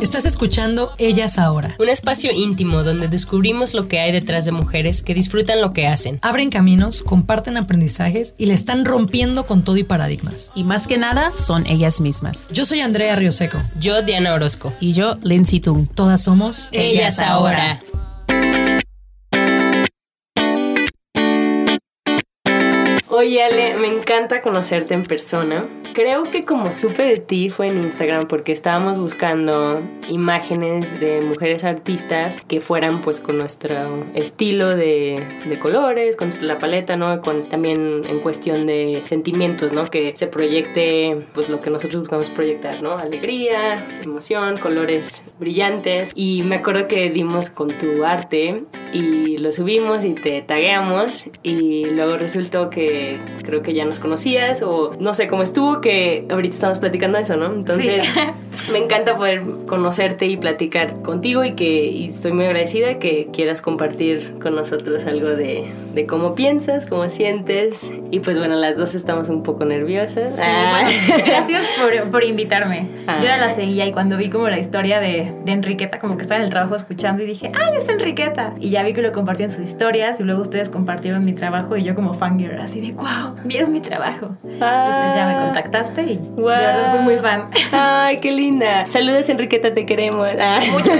Estás escuchando Ellas Ahora. Un espacio íntimo donde descubrimos lo que hay detrás de mujeres que disfrutan lo que hacen. Abren caminos, comparten aprendizajes y le están rompiendo con todo y paradigmas. Y más que nada, son ellas mismas. Yo soy Andrea Rioseco. Yo, Diana Orozco. Y yo, Lindsay Tung. Todas somos Ellas, Ahora. Oye, Ale, me encanta conocerte en persona. Creo que como supe de ti fue en Instagram porque estábamos buscando imágenes de mujeres artistas que fueran pues con nuestro estilo de, colores, con la paleta, ¿no? Con también en cuestión de sentimientos, ¿no? Que se proyecte pues lo que nosotros buscamos proyectar, ¿no? Alegría, emoción, colores brillantes. Y me acuerdo que dimos con tu arte y lo subimos y te tagueamos y luego resultó que creo que ya nos conocías o no sé cómo estuvo, que ahorita estamos platicando eso, ¿no? Entonces me encanta poder conocerte y platicar contigo y que y estoy muy agradecida que quieras compartir con nosotros algo de, de cómo piensas, cómo sientes y pues bueno, las dos estamos un poco nerviosas. Ah. Bueno, gracias por, por invitarme. Yo ya la seguía y cuando vi como la historia de, de Enriqueta, como que estaba en el trabajo escuchando y dije, ¡ay, es Enriqueta! Y ya vi que lo compartían sus historias y luego ustedes compartieron mi trabajo y yo como fangirl, así de, wow, vieron mi trabajo. Y pues ya me contactaste y de verdad fui muy fan. Ay, qué linda. Saludos Enriqueta, te queremos. Ah. Mucho.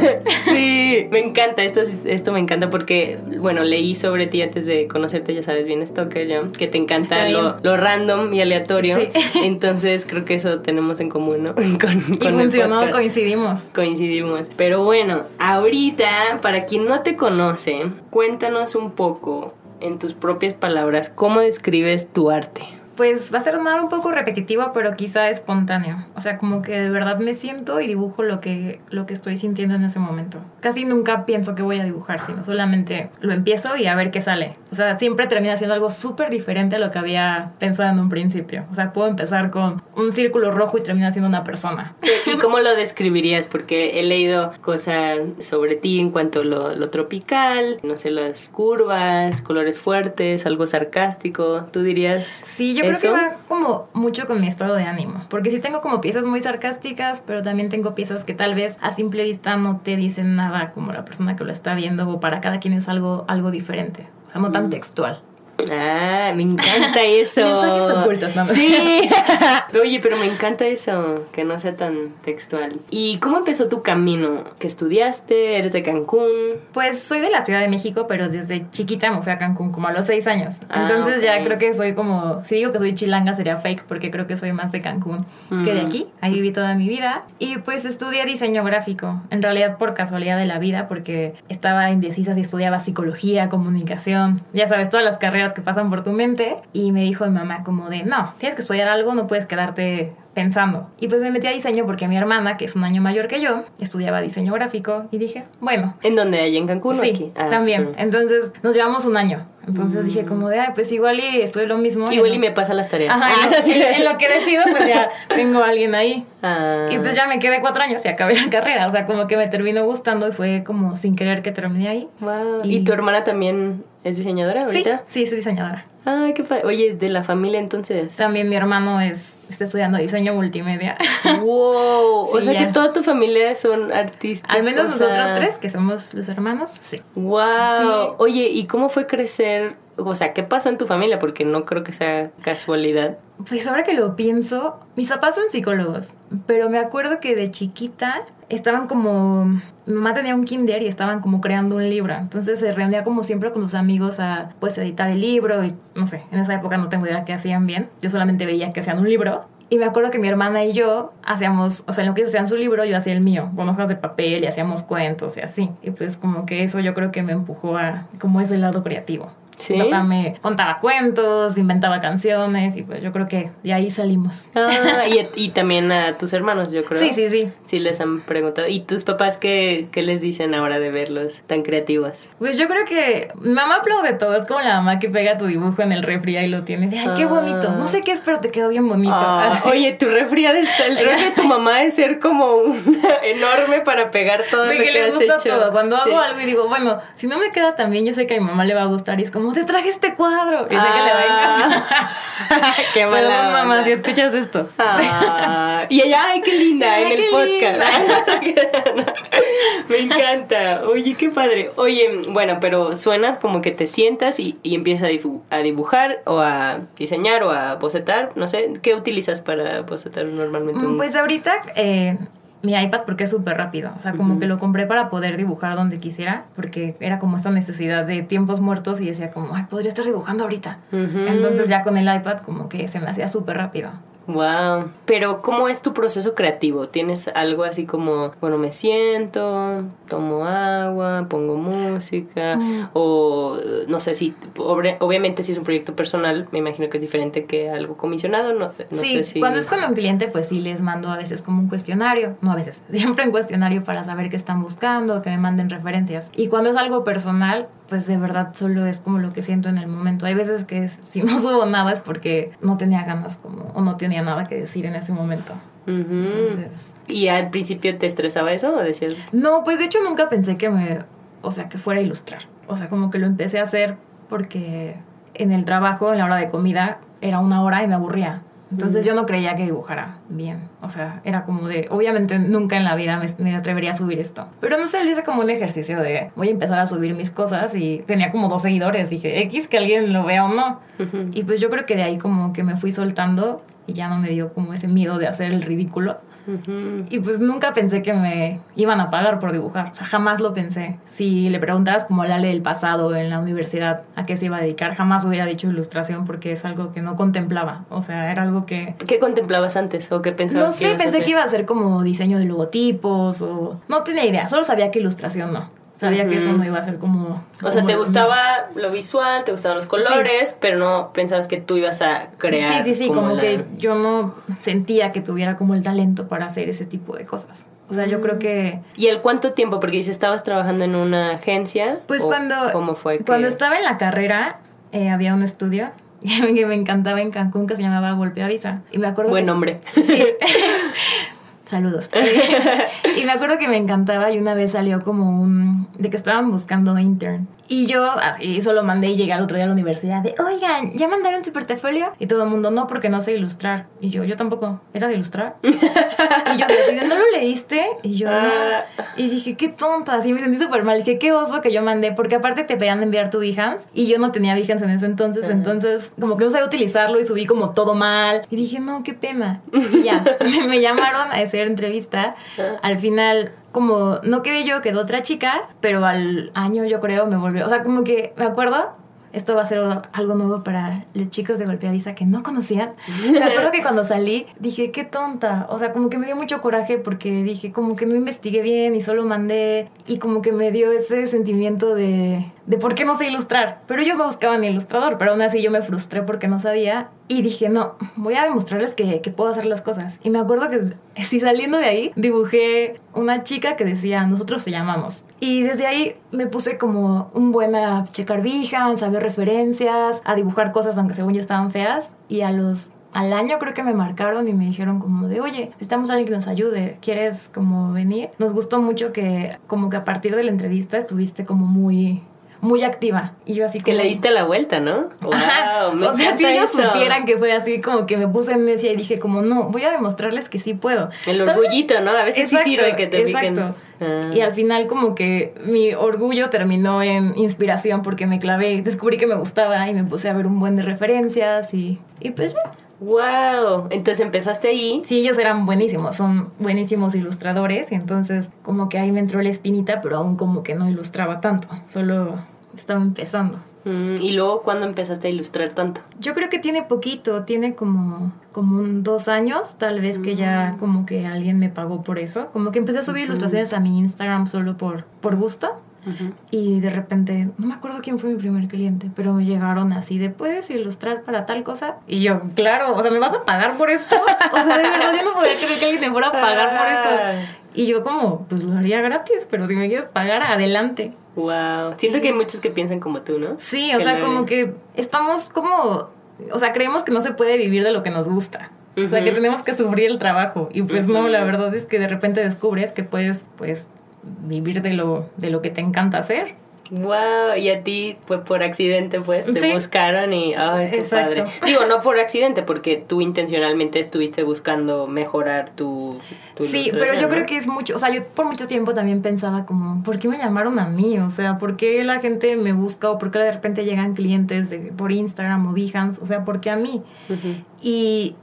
Sí, me encanta, esto, es- esto me encanta porque, bueno, leí sobre ti antes de conocerte, ya sabes, bien Stalker, ya, que te encanta lo, lo random y aleatorio. Sí. Entonces creo que eso tenemos en común, ¿no? Con, Y con funcionó, coincidimos. Coincidimos. Pero bueno, ahorita, para quien no te conoce, cuéntanos un poco, en tus propias palabras, cómo describes tu arte. Pues va a ser sonar un poco repetitivo, pero quizá espontáneo. O sea, como que de verdad me siento y dibujo lo que, lo que estoy sintiendo en ese momento. Casi nunca pienso que voy a dibujar, sino solamente lo empiezo y a ver qué sale. O sea, siempre termina siendo algo súper diferente a lo que había pensado en un principio. O sea, puedo empezar con un círculo rojo y termina siendo una persona. ¿Y cómo lo describirías? Porque he leído cosas sobre ti en cuanto a lo, lo tropical, no sé, las curvas, colores fuertes, algo sarcástico. ¿Tú dirías Sí, yo eso? creo que va como mucho con mi estado de ánimo. Porque sí tengo como piezas muy sarcásticas, pero también tengo piezas que tal vez a simple vista no te dicen nada como la persona que lo está viendo o para cada quien es algo, algo diferente. O sea, no tan textual. Ah, me encanta eso. Mensajes ocultos, ¿no? Sí. Oye, pero me encanta eso, que no sea tan textual. ¿Y cómo empezó tu camino? ¿Que estudiaste? ¿Eres de Cancún? Pues soy de la Ciudad de México, pero desde chiquita me fui a Cancún, como a los seis años. Ah, Entonces ya ok. creo que soy como, si digo que soy chilanga sería fake, porque creo que soy más de Cancún que de Mm. aquí. Ahí viví toda mi vida. Y pues estudié diseño gráfico, en realidad por casualidad de la vida, porque estaba indecisa si estudiaba psicología, comunicación, ya sabes, todas las carreras que pasan por tu mente. Y me dijo mi mamá como de, no, tienes que estudiar algo, no puedes quedarte pensando. Y pues me metí a diseño porque mi hermana, que es un año mayor que yo, estudiaba diseño gráfico y dije, bueno, ¿En dónde? ¿Allá en Cancún o Sí, aquí? Ah, también. Entonces nos llevamos un año. Entonces dije como de, ay, pues igual y estoy lo mismo. Igual y lo- me pasa las tareas. Ajá, Ah, en, lo, sí. en- en lo que decido, pues ya tengo a alguien ahí. Ah. Y pues ya me quedé cuatro años y acabé la carrera. O sea, como que me terminó gustando y fue como sin querer que terminé ahí. Wow. ¿Y, Y- tu hermana también es diseñadora ahorita? Sí, sí, soy diseñadora. Ay, qué padre. Oye, de la familia entonces. También mi hermano es, está estudiando diseño multimedia. Wow. o sea ya. que toda tu familia son artistas. Al menos sea, nosotros tres, que somos los hermanos, sí. Wow. Sí. Oye, ¿y cómo fue crecer? O sea, ¿qué pasó en tu familia? Porque no creo que sea casualidad. Pues ahora que lo pienso, mis papás son psicólogos, pero me acuerdo que de chiquita estaban como... Mi mamá tenía un kinder y estaban como creando un libro, entonces se reunía como siempre con sus amigos a pues editar el libro y no sé, en esa época no tengo idea qué hacían bien, yo solamente veía que hacían un libro Y me acuerdo que mi hermana y yo hacíamos, o sea, en lo que ellos su libro, yo hacía el mío, con hojas de papel y hacíamos cuentos y así. Y pues como que eso yo creo que me empujó a como ese lado creativo. ¿Sí? Mi papá me contaba cuentos, inventaba canciones y pues yo creo que de ahí salimos. Ah, y, y también a tus hermanos, yo creo. Sí, sí, sí. Sí les han preguntado. ¿Y tus papás qué, qué les dicen ahora de verlos tan creativos? Pues yo creo que mamá aplaude todo. Es como la mamá que pega tu dibujo en el refri y lo tiene. De, Ay, qué bonito. No sé qué es, pero te quedó bien bonito. Ah, oye, tu refri el refri de tu mamá es ser como un enorme para pegar todo De lo que que le has gusta hecho. todo. Cuando Sí. hago algo y digo, bueno, si no me queda tan bien, yo sé que a mi mamá le va a gustar. Y es como, te traje este cuadro. Y sé que le va a encantar. Ah. qué mala Perdón, mamá, si escuchas esto. Ah, y ella, ay, qué linda Ay, en el podcast. Me encanta. Oye, qué padre. Oye, bueno, pero suenas como que te sientas y, y empiezas a, dibujar o a diseñar o a bocetar. No sé, ¿qué utilizas para bocetar normalmente? Mm, Pues ahorita eh, mi iPad porque es súper rápido. O sea, como que lo compré para poder dibujar donde quisiera, porque era como esta necesidad de tiempos muertos y decía como, ay, podría estar dibujando ahorita. Entonces ya con el iPad como que se me hacía súper rápido. Wow. Pero, ¿cómo es tu proceso creativo? ¿Tienes algo así como, bueno, me siento, tomo agua, pongo música? Mm. O no sé si, obviamente, si es un proyecto personal, me imagino que es diferente que algo comisionado. No, no sí, sé si. cuando es con un cliente, pues sí les mando a veces como un cuestionario, no a veces, siempre un cuestionario para saber qué están buscando, que me manden referencias. Y cuando es algo personal, pues de verdad solo es como lo que siento en el momento. Hay veces que es- si no subo nada es porque no tenía ganas como, o no tenía nada que decir en ese momento. Entonces... ¿Y al principio te estresaba eso o decías? No, pues de hecho nunca pensé que me, o sea, que fuera a ilustrar. O sea, como que lo empecé a hacer porque en el trabajo, en la hora de comida, era una hora y me aburría. Entonces yo no creía que dibujara bien. O sea, era como de, obviamente nunca en la vida me, me atrevería a subir esto. Pero no sé, lo hice como un ejercicio de, voy a empezar a subir mis cosas y tenía como dos seguidores. Dije, X, que alguien lo vea o no. Y pues yo creo que de ahí como que me fui soltando y ya no me dio como ese miedo de hacer el ridículo. Y pues nunca pensé que me iban a pagar por dibujar. O sea, jamás lo pensé. Si le preguntaras como a Lale del pasado en la universidad a qué se iba a dedicar, jamás hubiera dicho ilustración porque es algo que no contemplaba. O sea, era algo que... ¿Qué contemplabas antes o qué pensabas No sé, pensé hacer? que iba a ser como diseño de logotipos o... No tenía idea, solo sabía que ilustración no. Sabía que eso no iba a ser como... O sea, te gustaba lo visual, te gustaban los colores, pero no pensabas que tú ibas a crear. Sí, sí, sí, como, la- que yo no sentía que tuviera como el talento para hacer ese tipo de cosas. O sea, yo Mm. creo que ¿Y el cuánto tiempo? Porque dices, ¿estabas trabajando en una agencia? Pues ¿O cuando, ¿Cómo fue? que- cuando estaba en la carrera, eh, había un estudio que me encantaba en Cancún que se llamaba Golpe Avisa. Y me acuerdo Buen que- nombre. Saludos. y me acuerdo que me encantaba y una vez salió como un... de que estaban buscando intern. Y yo así solo mandé y llegué al otro día a la universidad de, oigan, ¿ya mandaron su portafolio? Y todo el mundo, no, porque no sé ilustrar. Y yo, yo tampoco, ¿era de ilustrar? y yo ¿no lo leíste? Y yo, no. Ah. Y dije, qué tonta, así me sentí súper mal. Dije, qué oso que yo mandé, porque aparte te pedían enviar tu Behance y yo no tenía Behance en ese entonces, entonces como que no sabía utilizarlo y subí como todo mal. Y dije, no, qué pena. Y ya, me llamaron a hacer entrevista. Al final, como no quedé yo, quedó otra chica, pero al año yo creo me volvió. O sea, como que me acuerdo. Esto va a ser algo nuevo para los chicos de Golpeavisa que no conocían. Me acuerdo que cuando salí dije, qué tonta. O sea, como que me dio mucho coraje porque dije, como que no investigué bien y solo mandé. Y como que me dio ese sentimiento de, de por qué no sé ilustrar. Pero ellos no buscaban ilustrador, pero aún así yo me frustré porque no sabía. Y dije, no, voy a demostrarles que, que puedo hacer las cosas. Y me acuerdo que, si saliendo de ahí, dibujé una chica que decía, nosotros te llamamos. Y desde ahí me puse como un buen a checar Behance, a ver referencias, a dibujar cosas aunque según yo estaban feas. Y a los al año creo que me marcaron y me dijeron como de, oye, necesitamos alguien que nos ayude, ¿quieres como venir? Nos gustó mucho que como que a partir de la entrevista estuviste como muy, muy activa. Y yo así Que le diste la vuelta, ¿no? Wow, Ajá. me o sea, si ellos eso. supieran que fue así, como que me puse en necia y dije como, no, voy a demostrarles que sí puedo. El orgullito, ¿no? A veces Exacto, sí sirve que te exacto. Ah. Y al final como que mi orgullo terminó en inspiración porque me clavé, descubrí que me gustaba y me puse a ver un buen de referencias y, y pues ya. Wow. Entonces empezaste ahí. Sí, ellos eran buenísimos, son buenísimos ilustradores y entonces como que ahí me entró la espinita, pero aún como que no ilustraba tanto, solo estaba empezando. Mm, ¿Y luego cuándo empezaste a ilustrar tanto? Yo creo que tiene poquito, tiene como, como un dos años, tal vez que ya como que alguien me pagó por eso. Como que empecé a subir ilustraciones a mi Instagram solo por, por gusto. Y de repente, no me acuerdo quién fue mi primer cliente, pero me llegaron así de, ¿puedes ilustrar para tal cosa? Y yo, claro, o sea, ¿me vas a pagar por esto? O sea, de verdad yo no podía creer que alguien me fuera a pagar por eso. Y yo como, pues lo haría gratis, pero si me quieres pagar, adelante. Wow. Siento que hay muchos que piensan como tú, ¿no? Sí, o Que sea, como que estamos como, o sea, creemos que no se puede vivir de lo que nos gusta. O sea, que tenemos que sufrir el trabajo. Y pues no, la verdad es que de repente descubres que puedes, pues, vivir de lo, de lo que te encanta hacer. Wow, y a ti fue por accidente, pues, te Sí. buscaron y, ay, qué Exacto. padre. Digo, no por accidente, porque tú intencionalmente estuviste buscando mejorar tu, tu Sí, pero yo ¿no? creo que es mucho, o sea, yo por mucho tiempo también pensaba como, ¿por qué me llamaron a mí? O sea, ¿por qué la gente me busca o por qué de repente llegan clientes de- por Instagram o Behance? O sea, ¿por qué a mí? Y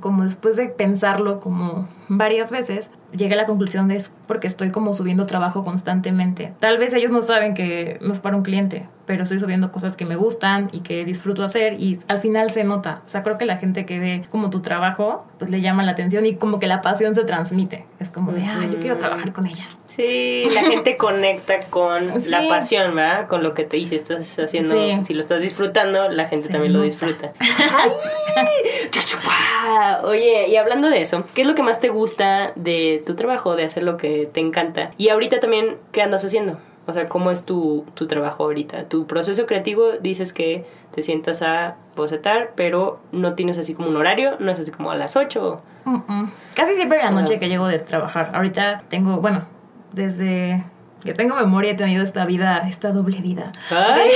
como después de pensarlo como varias veces, llegué a la conclusión de es porque estoy como subiendo trabajo constantemente. Tal vez ellos no saben que no es para un cliente, pero estoy subiendo cosas que me gustan y que disfruto hacer y al final se nota. O sea, creo que la gente que ve como tu trabajo, pues le llama la atención y como que la pasión se transmite. Es como de, ah, yo quiero trabajar con ella. Sí, la gente conecta con la pasión, ¿verdad? Con lo que te dice, estás haciendo, Sí. si lo estás disfrutando, la gente Se también lo disfruta. ¡Ay! Oye, y hablando de eso, ¿qué es lo que más te gusta de tu trabajo, de hacer lo que te encanta? Y ahorita también, ¿qué andas haciendo? O sea, ¿cómo es tu, tu trabajo ahorita? Tu proceso creativo, dices que te sientas a bocetar, pero no tienes así como un horario, no es así como a las 8. Mm-mm. Casi siempre en la noche que llego de trabajar. Ahorita tengo, bueno, desde que tengo memoria he tenido esta vida, esta doble vida. ¡Ay!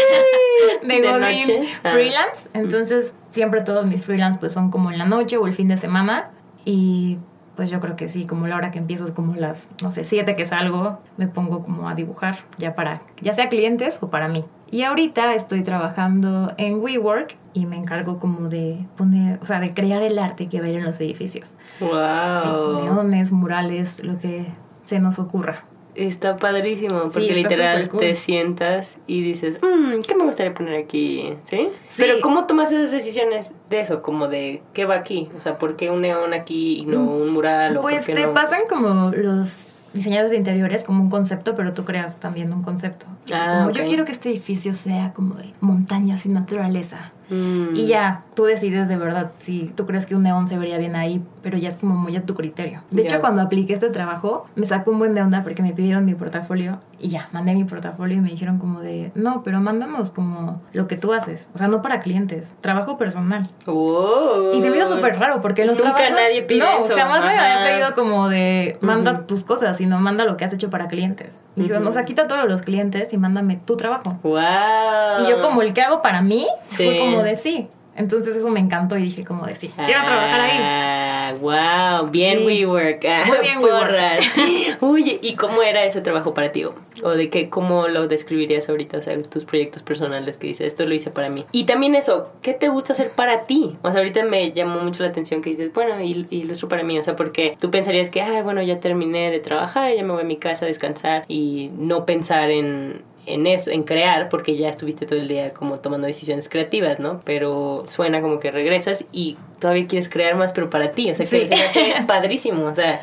de, ¿De noche? Ah. freelance. Entonces, siempre todos mis freelance pues son como en la noche o el fin de semana. Y pues yo creo que sí, como la hora que empiezo es como las, no sé, siete que salgo, me pongo como a dibujar ya para, ya sea clientes o para mí. Y ahorita estoy trabajando en WeWork y me encargo como de poner, o sea, de crear el arte que va a ir en los edificios. Sí, ¡Wow! neones, murales, lo que se nos ocurra. Está padrísimo, porque literal cool. te sientas y dices, "Mm, ¿qué me gustaría poner aquí? ¿Sí? Sí. Pero ¿cómo tomas esas decisiones de eso? Como de, ¿qué va aquí? O sea, ¿por qué un neón aquí y no un mural? o Pues te no? pasan como los diseñadores de interiores como un concepto, pero tú creas también un concepto. Ah, como yo quiero que este edificio sea como de montañas y naturaleza. Mm. Y ya, tú decides de verdad si tú crees que un neón se vería bien ahí, pero ya es como muy a tu criterio. De hecho, cuando apliqué este trabajo, me sacó un buen de onda porque me pidieron mi portafolio y ya, mandé mi portafolio y me dijeron como de, no, pero mándanos como lo que tú haces. O sea, no para clientes, trabajo personal. Wow. Y se me hizo súper raro porque los Nunca trabajos... nadie pide no, eso. jamás me Ajá. había pedido como de manda tus cosas, sino manda lo que has hecho para clientes. Y dijeron, o sea, quita todos los clientes y mándame tu trabajo. Wow. Y yo como el que hago para mí, Sí. fue como de sí. Entonces eso me encantó y dije como de sí, quiero trabajar ahí. Ah, wow, bien Sí. WeWork. Ah, Muy bien WeWork. porras. Oye, ¿y cómo era ese trabajo para ti? O de qué, cómo lo describirías ahorita, o sea, tus proyectos personales que dices, esto lo hice para mí. Y también eso, ¿qué te gusta hacer para ti? O sea, ahorita me llamó mucho la atención que dices, bueno, y, y ilustro para mí, o sea, porque tú pensarías que, ay, bueno, ya terminé de trabajar, ya me voy a mi casa a descansar y no pensar en, en eso, en crear, porque ya estuviste todo el día como tomando decisiones creativas, ¿no? Pero suena como que regresas y todavía quieres crear más, pero para ti, o sea, que Sí. se hace padrísimo, o sea,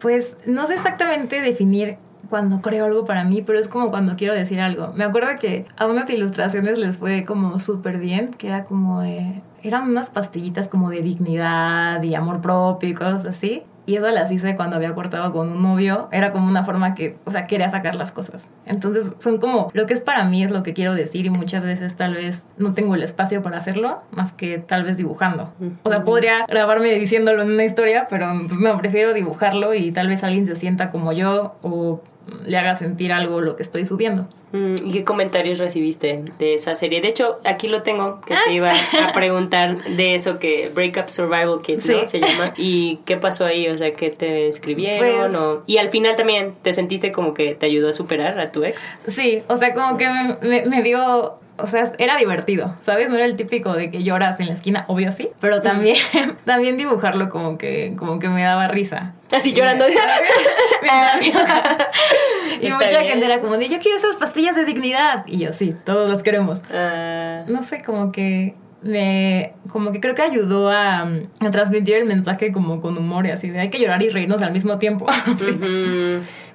Pues no sé exactamente definir cuando creo algo para mí, pero es como cuando quiero decir algo. Me acuerdo que a unas ilustraciones les fue como súper bien, que era como de... Eran unas pastillitas como de dignidad y amor propio y cosas así. Y eso las hice cuando había cortado con un novio. Era como una forma que, o sea, quería sacar las cosas. Entonces son como, lo que es para mí es lo que quiero decir y muchas veces tal vez no tengo el espacio para hacerlo, más que tal vez dibujando. O sea, podría grabarme diciéndolo en una historia, pero pues, no, prefiero dibujarlo y tal vez alguien se sienta como yo o le haga sentir algo lo que estoy subiendo. Mm, ¿Y qué comentarios recibiste de esa serie? De hecho, aquí lo tengo, que te iba a preguntar de eso que Breakup Survival Kit, ¿no? Se llama. ¿Y qué pasó ahí? O sea, ¿qué te escribieron? Pues- o- Y al final también, ¿te sentiste como que te ayudó a superar a tu ex? Sí, o sea, como que me, me- me dio... O sea, era divertido, ¿sabes? No era el típico de que lloras en la esquina, obvio sí, pero también, también dibujarlo como que, como que me daba risa. Así llorando. y mucha bien. gente era como de, yo quiero esas pastillas de dignidad. Y yo, sí, todos las queremos. Ah, No sé, como que me... Como que creo que ayudó a, a transmitir el mensaje como con humor y así de hay que llorar y reírnos al mismo tiempo.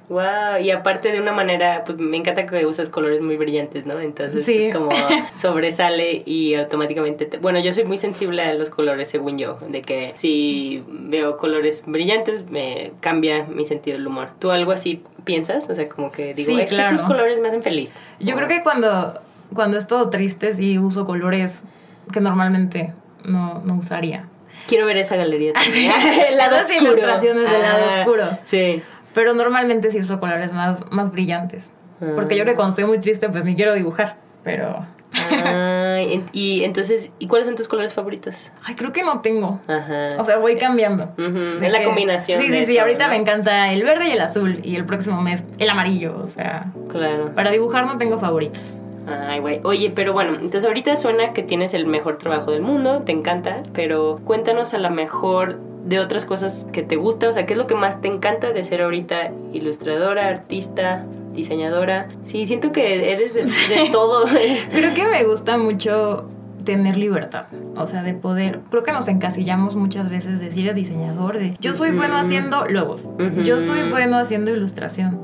Wow, y aparte de una manera, pues me encanta que usas colores muy brillantes, ¿no? Entonces Sí. es como sobresale y automáticamente, te- bueno, yo soy muy sensible a los colores según yo, de que si veo colores brillantes me cambia mi sentido del humor. ¿Tú algo así piensas? O sea, como que digo, Sí, es claro. que estos colores me hacen feliz. Yo O- creo que cuando, cuando es todo triste sí uso colores que normalmente no, no usaría. Quiero ver esa galería el lado Las ilustraciones del lado oscuro. Sí. Pero normalmente sí uso colores más, más brillantes. Porque yo creo que cuando estoy muy triste pues ni quiero dibujar. Pero... En- y entonces, ¿y cuáles son tus colores favoritos? Ay, creo que no tengo. Ajá. O sea, voy cambiando. De es la que- combinación Sí, sí, sí. todo, Ahorita ¿no? me encanta el verde y el azul. Y el próximo mes el amarillo. O sea, claro. para dibujar no tengo favoritos. Ay, güey. Oye, pero bueno, entonces ahorita suena que tienes el mejor trabajo del mundo, te encanta, pero cuéntanos a lo mejor de otras cosas que te gusta, o sea, ¿qué es lo que más te encanta de ser ahorita ilustradora, artista, diseñadora? Sí, siento que eres de, de todo. Creo que me gusta mucho tener libertad, o sea, de poder. Creo que nos encasillamos muchas veces de si eres diseñador, de yo soy bueno haciendo logos, yo soy bueno haciendo ilustración.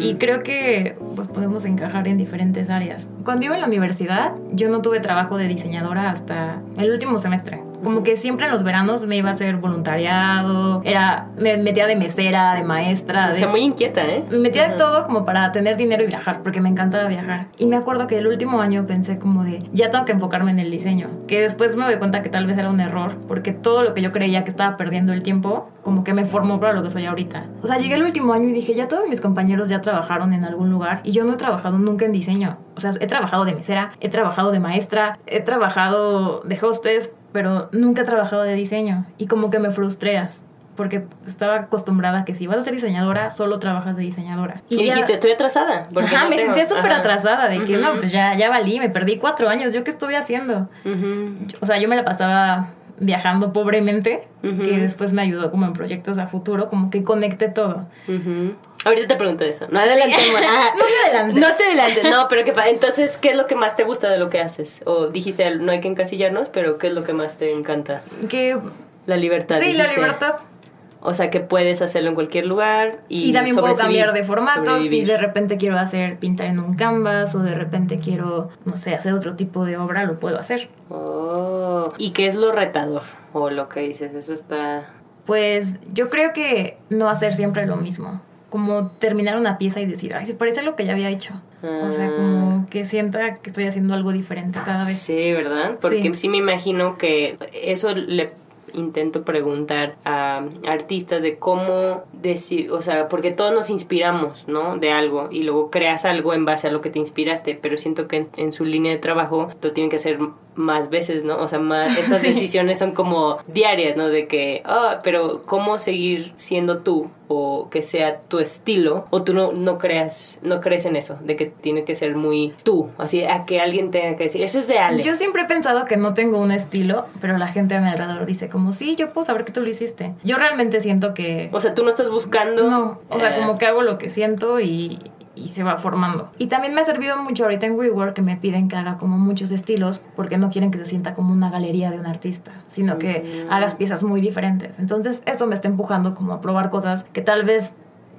Y creo que pues podemos encajar en diferentes áreas. Cuando iba en la universidad, yo no tuve trabajo de diseñadora hasta el último semestre. Como que siempre en los veranos me iba a hacer voluntariado, era me metía de mesera, de maestra, o de sea, muy inquieta, ¿eh? me metía de todo como para tener dinero y viajar, porque me encantaba viajar. Y me acuerdo que el último año pensé como de, ya tengo que enfocarme en el diseño. Que después me doy cuenta que tal vez era un error, porque todo lo que yo creía que estaba perdiendo el tiempo, como que me formó para lo que soy ahorita. O sea, llegué el último año y dije, ya todos mis compañeros ya trabajaron en algún lugar y yo no he trabajado nunca en diseño. O sea, he trabajado de mesera, he trabajado de maestra, he trabajado de hostess, pero nunca he trabajado de diseño. Y como que me frustreas. Porque estaba acostumbrada a que si vas a ser diseñadora, solo trabajas de diseñadora. Y, ya- dijiste, estoy atrasada. Ajá, no me tengo". sentía súper atrasada de que no, pues ya, ya valí, me perdí cuatro años, ¿yo qué estuve haciendo? Ujú. O sea, yo me la pasaba viajando pobremente, Ujú. que después me ayudó como en proyectos a futuro, como que conecté todo. Ahorita te pregunto eso. No adelantemos. Ah, No te adelantes. No te adelantes. No, pero que entonces, ¿qué es lo que más te gusta de lo que haces? O dijiste, no hay que encasillarnos, pero ¿qué es lo que más te encanta? Que La libertad. sí, la libertad. O sea, que puedes hacerlo en cualquier lugar y, Y, también puedo cambiar de formatos. Si de repente quiero hacer pintar en un canvas o de repente quiero, no sé, hacer otro tipo de obra, lo puedo hacer. Oh. ¿Y qué es lo retador? O lo que dices, eso está... Pues yo creo que no hacer siempre lo mismo. Como terminar una pieza y decir, ay, se parece a lo que ya había hecho. O sea, Ah. como que sienta que estoy haciendo algo diferente cada vez. Sí, ¿verdad? Porque sí. Sí. me imagino que eso le intento preguntar a artistas de cómo decir, o sea, porque todos nos inspiramos, ¿no? De algo y luego creas algo en base a lo que te inspiraste, pero siento que en, en su línea de trabajo lo tienen que hacer más veces, ¿no? O sea, más, estas decisiones son como diarias, ¿no? De que, ah, pero ¿cómo seguir siendo tú? O que sea tu estilo, o tú no, no creas, no crees en eso, de que tiene que ser muy tú, así a que alguien tenga que decir, eso es de Ale. Yo siempre he pensado que no tengo un estilo, pero la gente a mi alrededor dice como, sí, yo puedo saber que tú lo hiciste. Yo realmente siento que... O sea, tú no estás buscando. No, o sea, eh, como que hago lo que siento y, y se va formando. Y también me ha servido mucho ahorita en WeWork que me piden que haga como muchos estilos porque no quieren que se sienta como una galería de un artista, sino que hagas piezas muy diferentes. Entonces eso me está empujando como a probar cosas que tal vez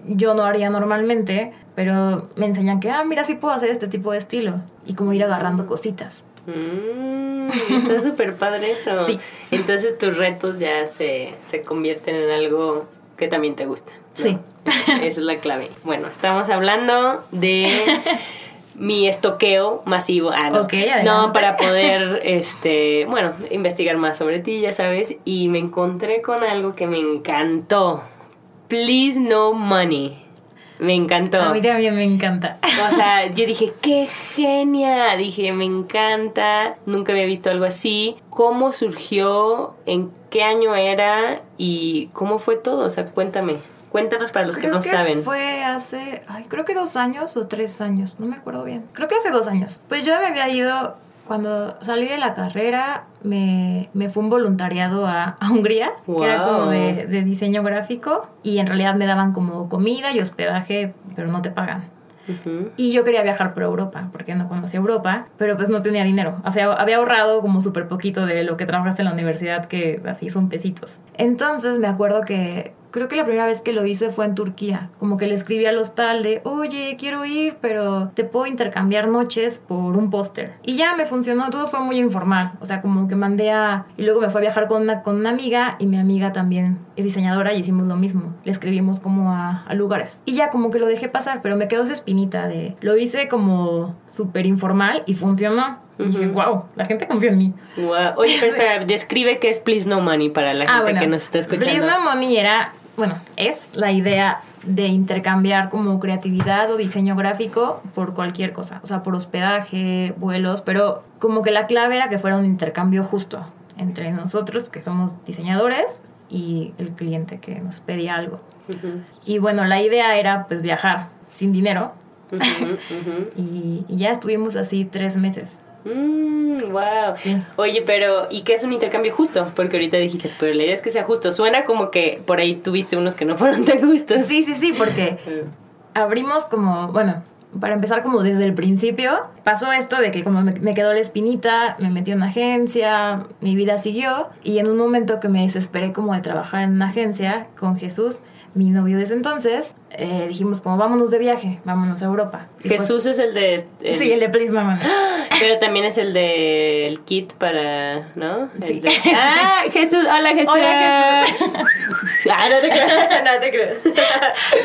yo no haría normalmente, pero me enseñan que, ah, mira, sí puedo hacer este tipo de estilo y como ir agarrando cositas. Mm, está súper padre eso. Sí. Entonces tus retos ya se, se convierten en algo que también te gusta. ¿No? Sí. Esa es la clave. Bueno, estamos hablando de mi estoqueo masivo. Ah, no. No, para poder, este, bueno, investigar más sobre ti, ya sabes. Y me encontré con algo que me encantó. Please no money. Me encantó. A mí también me encanta. O sea, yo dije, qué genia. Dije, me encanta. Nunca había visto algo así. ¿Cómo surgió? ¿En qué año era? ¿Y cómo fue todo? O sea, cuéntame. Cuéntanos para los que Creo no que saben. fue hace, ay, creo que dos años o tres años, no me acuerdo bien. Creo que hace dos años. Pues yo me había ido Cuando salí de la carrera, me, me fue un voluntariado a, a Hungría, que era como Wow. de, de diseño gráfico, y en realidad me daban como comida y hospedaje, pero no te pagan. Ujú. Y yo quería viajar por Europa, porque no conocía Europa, pero pues no tenía dinero. O sea, había ahorrado como súper poquito de lo que trabajaste en la universidad, que así son pesitos. Entonces me acuerdo que creo que la primera vez que lo hice fue en Turquía. Como que le escribí al hostal de, oye, quiero ir, pero te puedo intercambiar noches por un póster. Y ya me funcionó, todo fue muy informal. O sea, como que mandé a... Y luego me fui a viajar con una, con una amiga y mi amiga también es diseñadora y hicimos lo mismo. Le escribimos como a, a lugares. Y ya como que lo dejé pasar, pero me quedó esa espinita de... Lo hice como súper informal y funcionó. Y dije, wow, la gente confía en mí. Guau. Oye, pero espera, describe qué es Please No Money para la gente que nos está escuchando. Please No Money era, bueno, es la idea de intercambiar como creatividad o diseño gráfico por cualquier cosa, o sea, por hospedaje, vuelos, pero como que la clave era que fuera un intercambio justo entre nosotros, que somos diseñadores, y el cliente que nos pedía algo. Y bueno, la idea era pues viajar sin dinero y ya estuvimos así tres meses. Mm, wow. Sí. Oye, pero ¿y qué es un intercambio justo? Porque ahorita dijiste, pero la idea es que sea justo. Suena como que por ahí tuviste unos que no fueron tan justos. Sí, sí, sí, porque abrimos como, bueno, para empezar como desde el principio, pasó esto de que como me, me quedó la espinita, me metí en una agencia, mi vida siguió y en un momento que me desesperé como de trabajar en una agencia con Jesús, mi novio desde entonces, eh, dijimos como vámonos de viaje, vámonos a Europa. Y fue- Jesús es el de... el- Sí, el de Please Money. Pero también es el de el kit para, ¿no? Sí. de- ah, Jesús, hola Jesús. Hola, ah, no te creas, no te creas.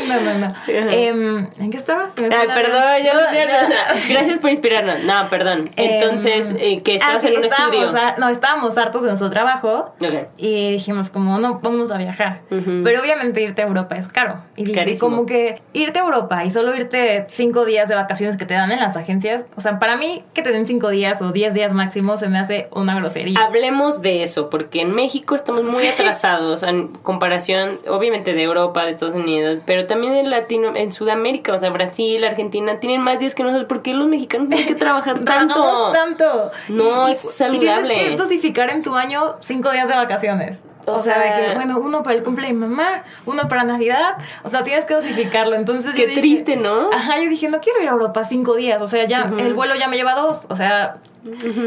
No, no, no. Em, ¿En qué estabas? Fue Ah, perdón, yo No, no, no. Gracias por inspirarnos. No, perdón. Entonces, Em, eh, que estabas ah, sí, en un estudio. har- no, estábamos hartos de nuestro trabajo Ok. y dijimos como, no, vamos a viajar. Ujú. Pero obviamente irte a Europa es caro. Y dije, Carísimo. Como que irte a Europa y solo irte cinco días de vacaciones que te dan en las agencias, o sea, para mí que te den cinco días o diez días máximo se me hace una grosería. Hablemos de eso, porque en México estamos muy atrasados en comparación, obviamente, de Europa, de Estados Unidos, pero también en Latino, en Sudamérica, o sea, Brasil, Argentina, tienen más días que nosotros. ¿Por qué los mexicanos tienen que trabajar tanto? Tanto. No, Y- y- es Y saludable. tienes que dosificar en tu año cinco días de vacaciones. O, O sea, de que, bueno, uno para el cumple de mi mamá, uno para Navidad. O sea, tienes que dosificarlo. Entonces Qué yo dije- triste, ¿no? Ajá, yo dije, no quiero ir a Europa cinco días. O sea, ya el vuelo ya me lleva dos. O sea,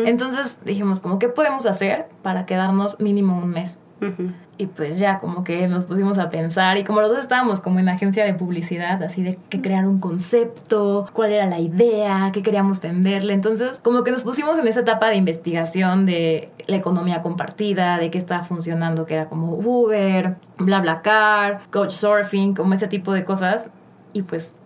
entonces dijimos, como, ¿qué podemos hacer para quedarnos mínimo un mes? Ujú. Y pues ya como que nos pusimos a pensar y como los dos estábamos como en agencia de publicidad, así de que crear un concepto, cuál era la idea, qué queríamos venderle. Entonces como que nos pusimos en esa etapa de investigación de la economía compartida, de qué estaba funcionando, que era como Uber, BlaBlaCar, Couchsurfing, como ese tipo de cosas. Y pues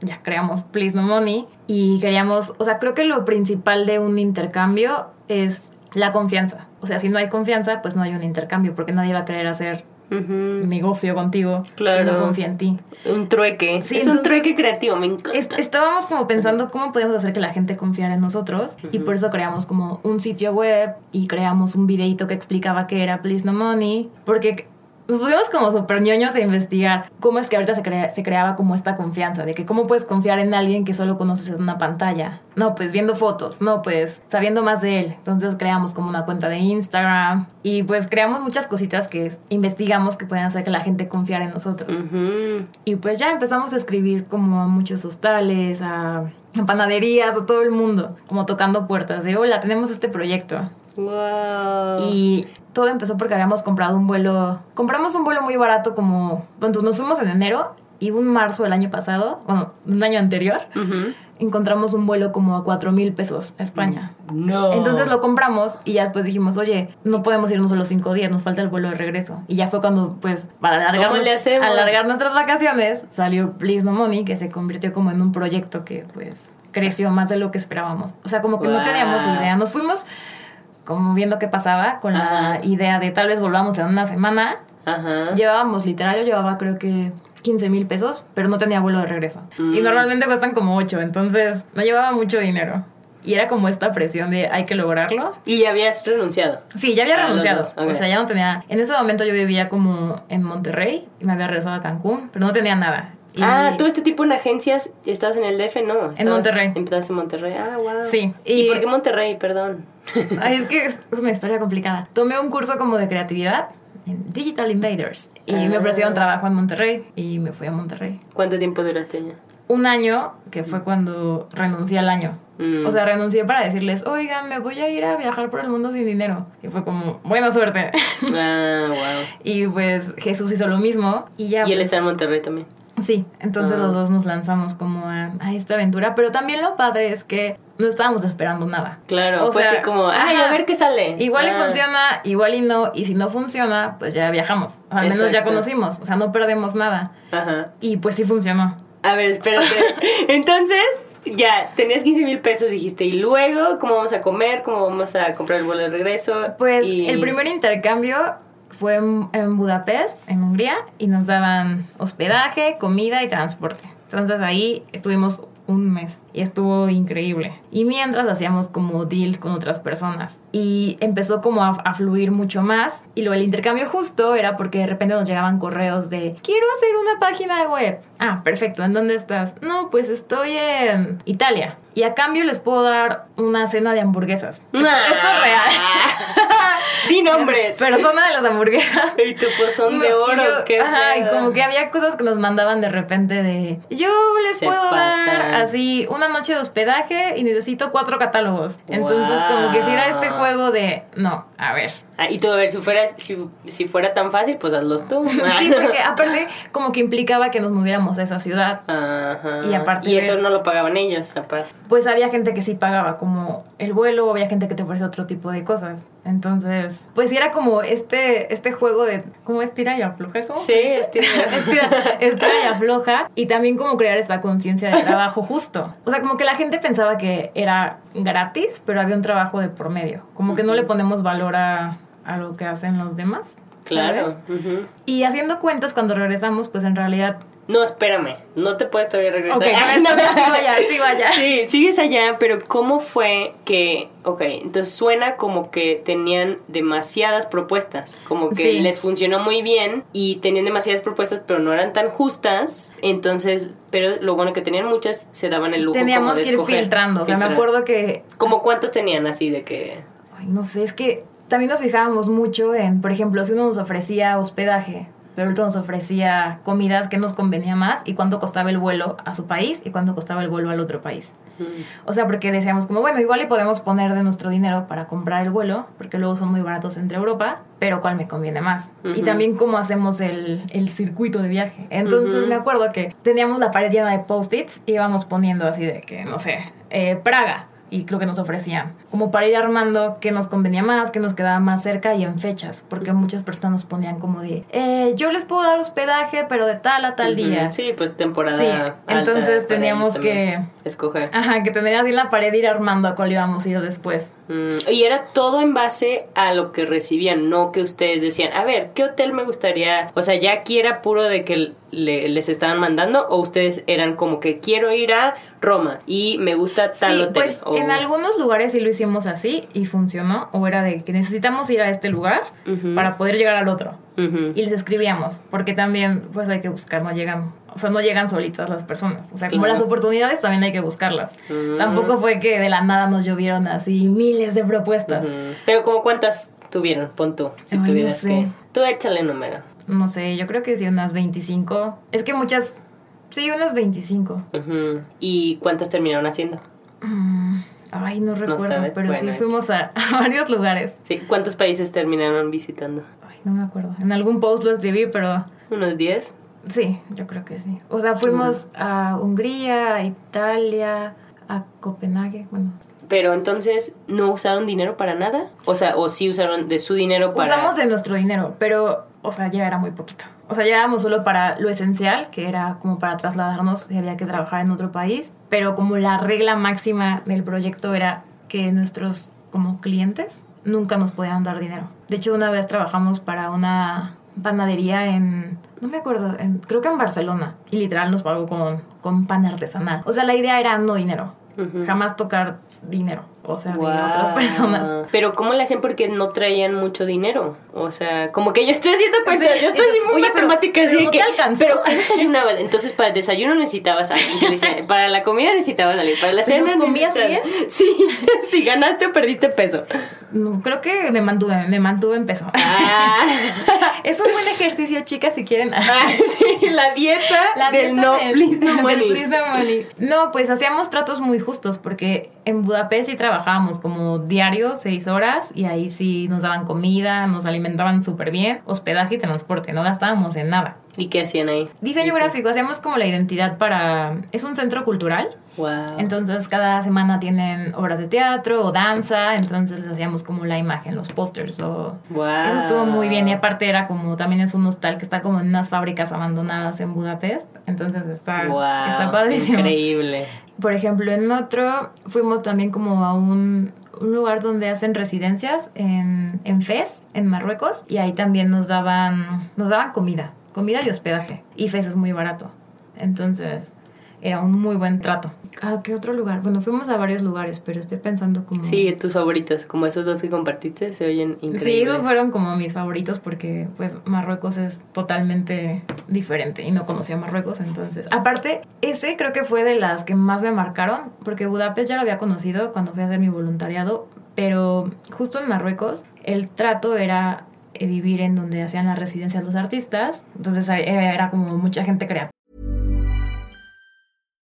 ya creamos Please No Money y queríamos, o sea, creo que lo principal de un intercambio es la confianza. O sea, si no hay confianza, pues no hay un intercambio, porque nadie va a querer hacer Ujú. negocio contigo Claro. si no confía en ti. Un trueque. Sí, es un trueque creativo, me encanta. Est- estábamos como pensando cómo podíamos hacer que la gente confiara en nosotros y por eso creamos como un sitio web y creamos un videito que explicaba qué era Please No Money, porque nos pusimos como súper ñoños a investigar cómo es que ahorita se, crea- se creaba como esta confianza, de que cómo puedes confiar en alguien que solo conoces en una pantalla. No, pues viendo fotos, no, pues sabiendo más de él. Entonces creamos como una cuenta de Instagram y pues creamos muchas cositas que investigamos que pueden hacer que la gente confiara en nosotros. Ujú. Y pues ya empezamos a escribir como a muchos hostales, a, a panaderías, a todo el mundo, como tocando puertas de, hola, tenemos este proyecto. Wow. Y todo empezó porque habíamos comprado un vuelo, compramos un vuelo muy barato como, cuando nos fuimos en enero y un marzo del año pasado, bueno, un año anterior, Ujú. encontramos un vuelo como a 4 mil pesos a España. No. Entonces lo compramos y ya después dijimos, oye, no podemos irnos solo cinco días, nos falta el vuelo de regreso. Y ya fue cuando, pues, para alargar, alargar nuestras vacaciones, salió Please No Money, que se convirtió como en un proyecto que, pues, creció más de lo que esperábamos. O sea, como que no Wow. teníamos idea. Nos fuimos como viendo qué pasaba con Ajá. la idea de tal vez volvamos en una semana. Ajá. Llevábamos, literal, yo llevaba creo que 15 mil pesos, pero no tenía vuelo de regreso. Y Mm. normalmente cuestan como 8, entonces no llevaba mucho dinero. Y era como esta presión de hay que lograrlo. Y ya habías renunciado. Sí, ya había renunciado. dos, ok. O sea, ya no tenía. En ese momento yo vivía como en Monterrey y me había regresado a Cancún, pero no tenía nada. Y- Ah, tú este tipo en agencias, estabas en el DF, ¿no? Estabas- Monterrey. Empezaste en Monterrey. Ah, wow. Sí, ¿Y, y- por qué Monterrey? Perdón. Ay, es que es una historia complicada. Tomé un curso como de creatividad en Digital Invaders y me Ah. ofrecieron trabajo en Monterrey y me fui a Monterrey. ¿Cuánto tiempo duraste allá? Un año, que fue cuando renuncié al año. Mm. O sea, renuncié para decirles, oigan, me voy a ir a viajar por el mundo sin dinero. Y fue como, buena suerte. Ah, wow. y pues Jesús hizo lo mismo y ya. Y él pues, está en Monterrey también. Sí, entonces Ah. los dos nos lanzamos como a, a esta aventura, pero también lo padre es que no estábamos esperando nada. Claro, O fue sea, así como, ay, ajá. a ver qué sale. Igual y Ah. funciona, igual y no, y si no funciona, pues ya viajamos. O sea, al menos ya conocimos, o sea, no perdemos nada. Ajá. Y pues sí funcionó. A ver, espérate. Entonces, ya, tenías 15 mil pesos, dijiste, y luego, ¿cómo vamos a comer? ¿Cómo vamos a comprar el vuelo de regreso? Pues Y- el primer intercambio fue en, Budapest, en Hungría, y nos daban hospedaje, comida y transporte. Entonces ahí estuvimos un mes y estuvo increíble. Y mientras hacíamos como deals con otras personas. Y empezó como a, a fluir mucho más. Y lo del intercambio justo era porque de repente nos llegaban correos de quiero hacer una página de web. Ah, perfecto. ¿En dónde estás? No, pues estoy en Italia. Y a cambio les puedo dar una cena de hamburguesas. Ah. Esto es real. Di nombres. Persona de las hamburguesas. Y tu pozón de oro, yo- qué ajá, y como que había cosas que nos mandaban de repente de yo les Se puedo dar así una noche de hospedaje y necesito cuatro catálogos. Entonces, como que si era este juego de no, a ver. Ah, y tú, a ver, si fuera, si, si fuera tan fácil, pues hazlos tú. Sí, porque aparte como que implicaba que nos moviéramos a esa ciudad. Ajá. Y aparte Y de- eso no lo pagaban ellos, aparte. Pues había gente que sí pagaba como el vuelo, había gente que te ofrecía otro tipo de cosas. Entonces, pues sí era como este, este juego de ¿cómo estira y afloja? ¿Cómo Sí, estira. estira, estira y afloja. Y también como crear esta conciencia de trabajo justo. O sea, como que la gente pensaba que era gratis, pero había un trabajo de por medio. Como que no le ponemos valor a, a lo que hacen los demás. Claro. Y haciendo cuentas, cuando regresamos, pues en realidad... No, espérame, no te puedes todavía regresar. Ok, Ay, no, sigo allá, sigo allá. Sí, sigues allá, pero ¿cómo fue que, ok, entonces suena como que tenían demasiadas propuestas, como que Sí. les funcionó muy bien y tenían demasiadas propuestas, pero no eran tan justas, entonces, pero lo bueno que tenían muchas, se daban el lujo Teníamos como de que ir escoger, filtrando. O sea, me acuerdo que ¿Como cuántas tenían así de que... Ay, no sé, es que también nos fijábamos mucho en, por ejemplo, si uno nos ofrecía hospedaje, pero otro nos ofrecía comidas que nos convenía más y cuánto costaba el vuelo a su país y cuánto costaba el vuelo al otro país. O sea, porque decíamos como, bueno, igual y podemos poner de nuestro dinero para comprar el vuelo, porque luego son muy baratos entre Europa, pero ¿cuál me conviene más? Y también cómo hacemos el, el circuito de viaje. Entonces me acuerdo que teníamos la pared llena de post-its y íbamos poniendo así de que, no sé, eh, Praga. Y creo que nos ofrecían, como para ir armando qué nos convenía más, qué nos quedaba más cerca y en fechas, porque muchas personas nos ponían como de, eh, yo les puedo dar hospedaje, pero de tal a tal día. Sí, pues temporada Sí, alta entonces teníamos también Escoger. Ajá, que tener así en la pared ir armando a cuál íbamos a ir después. Mm, y era todo en base a lo que recibían, no que ustedes decían, a ver, ¿qué hotel me gustaría? O sea, ya aquí era puro de que le- les estaban mandando, o ustedes eran como que quiero ir a Roma y me gusta tal sí, hotel. pues o- en algunos lugares sí lo hicimos así y funcionó. O era de que necesitamos ir a este lugar para poder llegar al otro. Y les escribíamos, porque también pues hay que buscar, no llegan, o sea, no llegan solitas las personas. O sea, como Claro. las oportunidades también hay que buscarlas. Mm. Tampoco fue que de la nada nos llovieron así miles de propuestas. Pero como cuántas tuvieron, pon tú, si Ay, no tuvieras sé. que... Tú échale número. No sé, yo creo que sí, unas 25. Es que muchas, sí, unas 25. Ujú. ¿Y cuántas terminaron haciendo? Mm, Ay, no recuerdo, pero sí fuimos a, a varios lugares. Sí, ¿cuántos países terminaron visitando? Ay, no me acuerdo. En algún post lo escribí, pero ¿Unos 10? Sí, yo creo que sí. O sea, fuimos a Hungría, a Italia, a Copenhague. Bueno, Pero entonces, ¿no usaron dinero para nada? O sea, o sí usaron de su dinero para... usamos de nuestro dinero, pero, o sea, ya era muy poquito. O sea, llevábamos solo para lo esencial, que era como para trasladarnos si había que trabajar en otro país. Pero como la regla máxima del proyecto era que nuestros como clientes nunca nos podían dar dinero. De hecho, una vez trabajamos para una panadería en, no me acuerdo, en- creo que en Barcelona. Y literal nos pagó con, con pan artesanal. O sea, la idea era no dinero. jamás tocar dinero, o sea, de Guau. otras personas. Pero ¿cómo le hacían porque no traían mucho dinero? O sea, como que yo estoy haciendo cuentas, yo estoy haciendo pero- matemáticas pero no que te pero ¿qué desayunaban? Entonces para el desayuno necesitabas alguien para la comida necesitabas alguien, para la ¿Pero cena comías necesitabas- Sí, si ganaste o perdiste peso. No, creo que me mantuve, me mantuve en peso. Ah, Es un buen ejercicio, chicas, si quieren. ah, sí, la dieta La del dieta no del- please no del money. please no money. No, pues hacíamos tratos muy justos porque en Budapest sí trabajábamos como diario, seis horas, y ahí sí nos daban comida, nos alimentaban súper bien, hospedaje y transporte, no gastábamos en nada. ¿Y qué hacían ahí? Diseño gráfico, hacíamos como la identidad para... Es un centro cultural, Wow. entonces cada semana tienen obras de teatro o danza, entonces les hacíamos como la imagen, los pósters o... Wow. Eso estuvo muy bien y aparte era como, también es un hostal que está como en unas fábricas abandonadas en Budapest, entonces está, Wow, está padrísimo. Increíble. Por ejemplo, en otro fuimos también como a un, un lugar donde hacen residencias en, en Fez, en Marruecos, y ahí también nos daban, nos daban comida, comida y hospedaje. Y Fez es muy barato, entonces era un muy buen trato. ¿A qué otro lugar? Bueno, fuimos a varios lugares, pero estoy pensando como... Sí, tus favoritos, como esos dos que compartiste, se oyen increíbles. Sí, esos fueron como mis favoritos porque pues Marruecos es totalmente diferente y no conocía Marruecos entonces. Aparte, ese creo que fue de las que más me marcaron porque Budapest ya lo había conocido cuando fui a hacer mi voluntariado, pero justo en Marruecos el trato era eh, vivir en donde hacían las residencias los artistas, entonces eh, era como mucha gente creativa.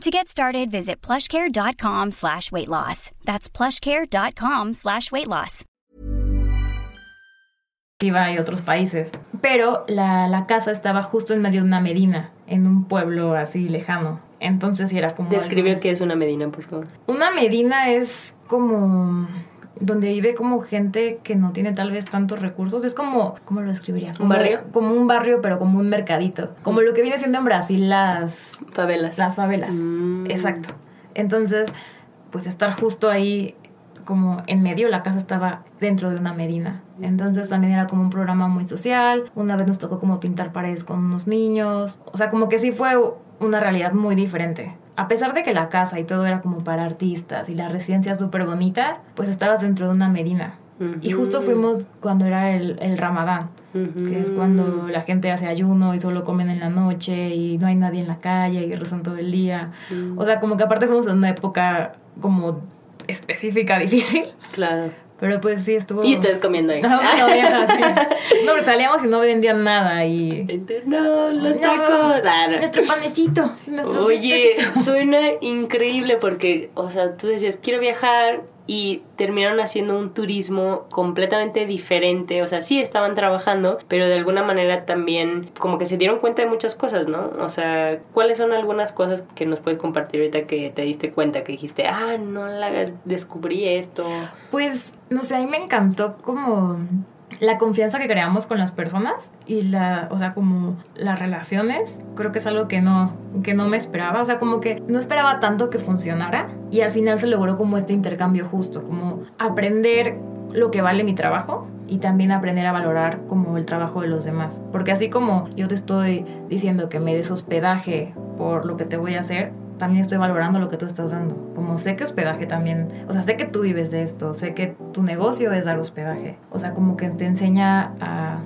To get started, visit plushcare.com slash weight loss. That's plushcare.com slash weight loss. y otros países. Pero la, la casa estaba justo en medio de una medina, en un pueblo así lejano. Entonces era como... Describe algo- qué es una medina, por favor. Una medina es como donde vive como gente que no tiene tal vez tantos recursos. Es como, ¿cómo lo describiría? Como, barrio? Como un barrio, pero como un mercadito. Como lo que viene siendo en Brasil las, Favelas. las favelas. Mm. Exacto. Entonces, pues estar justo ahí como en medio, la casa estaba dentro de una medina. Entonces también era como un programa muy social. Una vez nos tocó como pintar paredes con unos niños. O sea, como que sí fue una realidad muy diferente. A pesar de que la casa y todo era como para artistas y la residencia súper bonita, pues estabas dentro de una medina. Y justo fuimos cuando era el, el ramadán, que es cuando la gente hace ayuno y solo comen en la noche y no hay nadie en la calle y rezan todo el día. O sea, como que aparte fuimos en una época como específica, difícil. Claro. Pero pues sí estuvo... Y ustedes comiendo ahí. No, no, sí. No, pero salíamos y no vendían nada y... Entonces, No, los No, tacos. Ah, no. Nuestro panecito. nuestro Oye, panecito. suena increíble porque, o sea, tú decías, quiero viajar y terminaron haciendo un turismo completamente diferente. O sea, sí estaban trabajando, pero de alguna manera también como que se dieron cuenta de muchas cosas, ¿no? O sea, ¿cuáles son algunas cosas que nos puedes compartir ahorita que te diste cuenta, que dijiste, ah, no la descubrí esto? Pues, no sé, a mí me encantó como la confianza que creamos con las personas y la, o sea, como las relaciones, creo que es algo que no, que no me esperaba, o sea, como que no esperaba tanto que funcionara y al final se logró como este intercambio justo, como aprender lo que vale mi trabajo y también aprender a valorar como el trabajo de los demás, porque así como yo te estoy diciendo que me des hospedaje por lo que te voy a hacer, también estoy valorando lo que tú estás dando. Como sé que hospedaje también, o sea, sé que tú vives de esto, sé que tu negocio es dar hospedaje. O sea, como que te enseña a,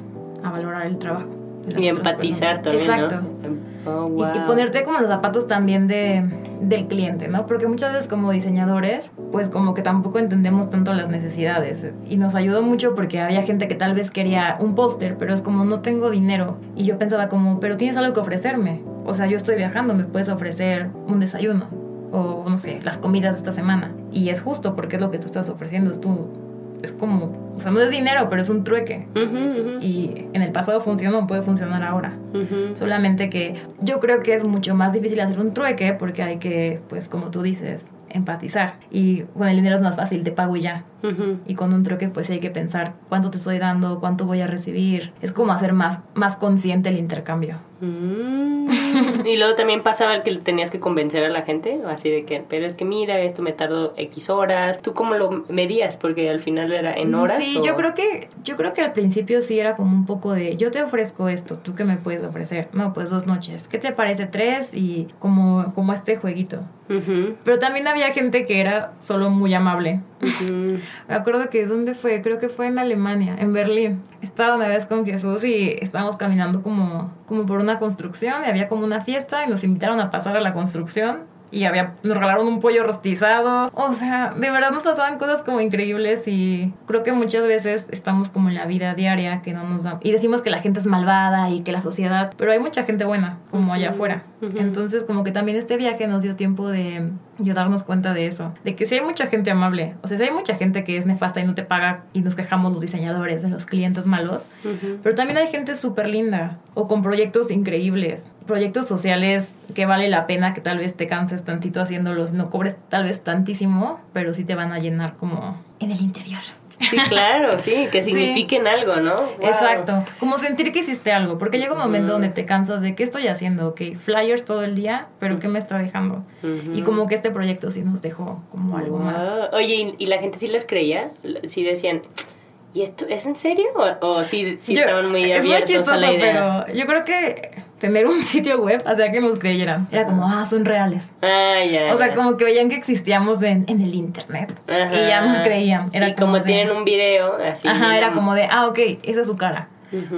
a valorar el trabajo. Y empatizar personas. también, Exacto. ¿no? Oh, Y- wow. Y, ponerte como los zapatos también de, del cliente, ¿no? Porque muchas veces como diseñadores, pues como que tampoco entendemos tanto las necesidades. Y nos ayudó mucho porque había gente que tal vez quería un póster, pero es como no tengo dinero. Y yo pensaba como, pero tienes algo que ofrecerme. O sea, yo estoy viajando, me puedes ofrecer un desayuno. O no sé, las comidas de esta semana. Y es justo porque es lo que tú estás ofreciendo. Es tú. Es como, o sea, no es dinero, pero es un trueque. Y en el pasado funcionó, puede funcionar ahora. Solamente que yo creo que es mucho más difícil hacer un trueque porque hay que, pues como tú dices, empatizar. Y con el dinero es más fácil, te pago y ya. Ujú. Y con un trueque pues hay que pensar cuánto te estoy dando, cuánto voy a recibir. Es como hacer más, más consciente el intercambio. Mm. y luego también pasaba que tenías que convencer a la gente, así de que, pero es que mira, esto me tardó X horas. ¿Tú cómo lo medías? Porque al final era en horas. Sí, o- yo creo que yo creo que al principio sí era como un poco de yo te ofrezco esto, tú qué me puedes ofrecer. No, pues dos noches. ¿Qué te parece tres y como como este jueguito? Ujú, Pero también había gente que era solo muy amable. ujú. Me acuerdo que dónde fue, creo que fue en Alemania, en Berlín. Estaba una vez con Jesús y estábamos caminando como como por una construcción y había como una fiesta y nos invitaron a pasar a la construcción. Y había, nos regalaron un pollo rostizado. O sea, de verdad nos pasaban cosas como increíbles y creo que muchas veces estamos como en la vida diaria que no nos da... Y decimos que la gente es malvada y que la sociedad... Pero hay mucha gente buena como allá afuera. Entonces como que también este viaje nos dio tiempo de, de darnos cuenta de eso. De que sí hay mucha gente amable. O sea, sí hay mucha gente que es nefasta y no te paga y nos quejamos los diseñadores de los clientes malos. Pero también hay gente súper linda o con proyectos increíbles. Proyectos sociales que vale la pena que tal vez te canses tantito haciéndolos, no cobres tal vez tantísimo, pero sí te van a llenar como en el interior. Sí, claro, sí, que Sí. signifiquen algo, ¿no? Wow. Exacto, como sentir que hiciste algo, porque llega un momento donde te cansas de qué estoy haciendo, ok, flyers todo el día, pero qué me está dejando. Y como que este proyecto sí nos dejó como algo más. Oye, ¿y, y la gente sí les creía? ¿Sí decían, ¿y esto es en serio? ¿O, o sí, sí Yo- estaban muy es abiertos chistoso, a la idea? pero yo creo que tener un sitio web hacía que nos creyeran. Era como, ah, son reales. Ah, ya. O sea, ya. como que veían que existíamos en, en el internet. Ajá. Y ya nos creían. Era y como de- tienen un video, así. Ajá, era como de, ah, ok, esa es su cara.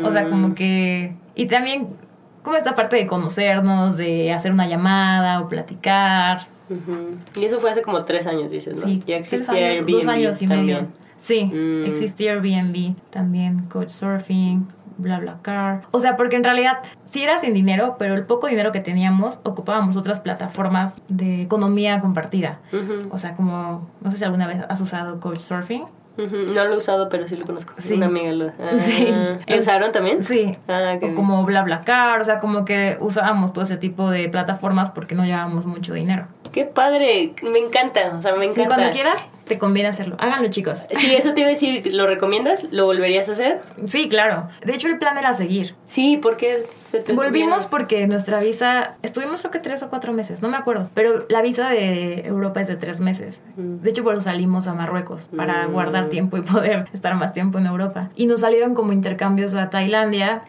O sea, como que... Y también como esta parte de conocernos, de hacer una llamada o platicar. Ujú. Y eso fue hace como tres años, dices, ¿no? Sí, ya existía años, Airbnb Dos años y también. medio. Sí, Mm. existía Airbnb, también Couchsurfing, BlaBlaCar. O sea, porque en realidad sí era sin dinero, pero el poco dinero que teníamos ocupábamos otras plataformas de economía compartida. O sea, como, no sé si alguna vez has usado Couchsurfing. No lo he usado, pero sí lo conozco. Sí. Una amiga lo, ah, Sí. ¿lo usaron también? Sí. Ah, qué O como BlaBlaCar, o sea, como que usábamos todo ese tipo de plataformas porque no llevábamos mucho dinero. Qué padre, me encanta, o sea, me Sí, encanta. cuando quieras, te conviene hacerlo. Háganlo, chicos. Sí, eso te iba a decir, ¿lo recomiendas? ¿Lo volverías a hacer? Sí, claro. De hecho, el plan era seguir. Sí, porque se te Volvimos porque nuestra visa, estuvimos creo que tres o cuatro meses, no me acuerdo, pero la visa de Europa es de tres meses. De hecho, por eso salimos a Marruecos, para Mm. guardar tiempo y poder estar más tiempo en Europa. Y nos salieron como intercambios a Tailandia,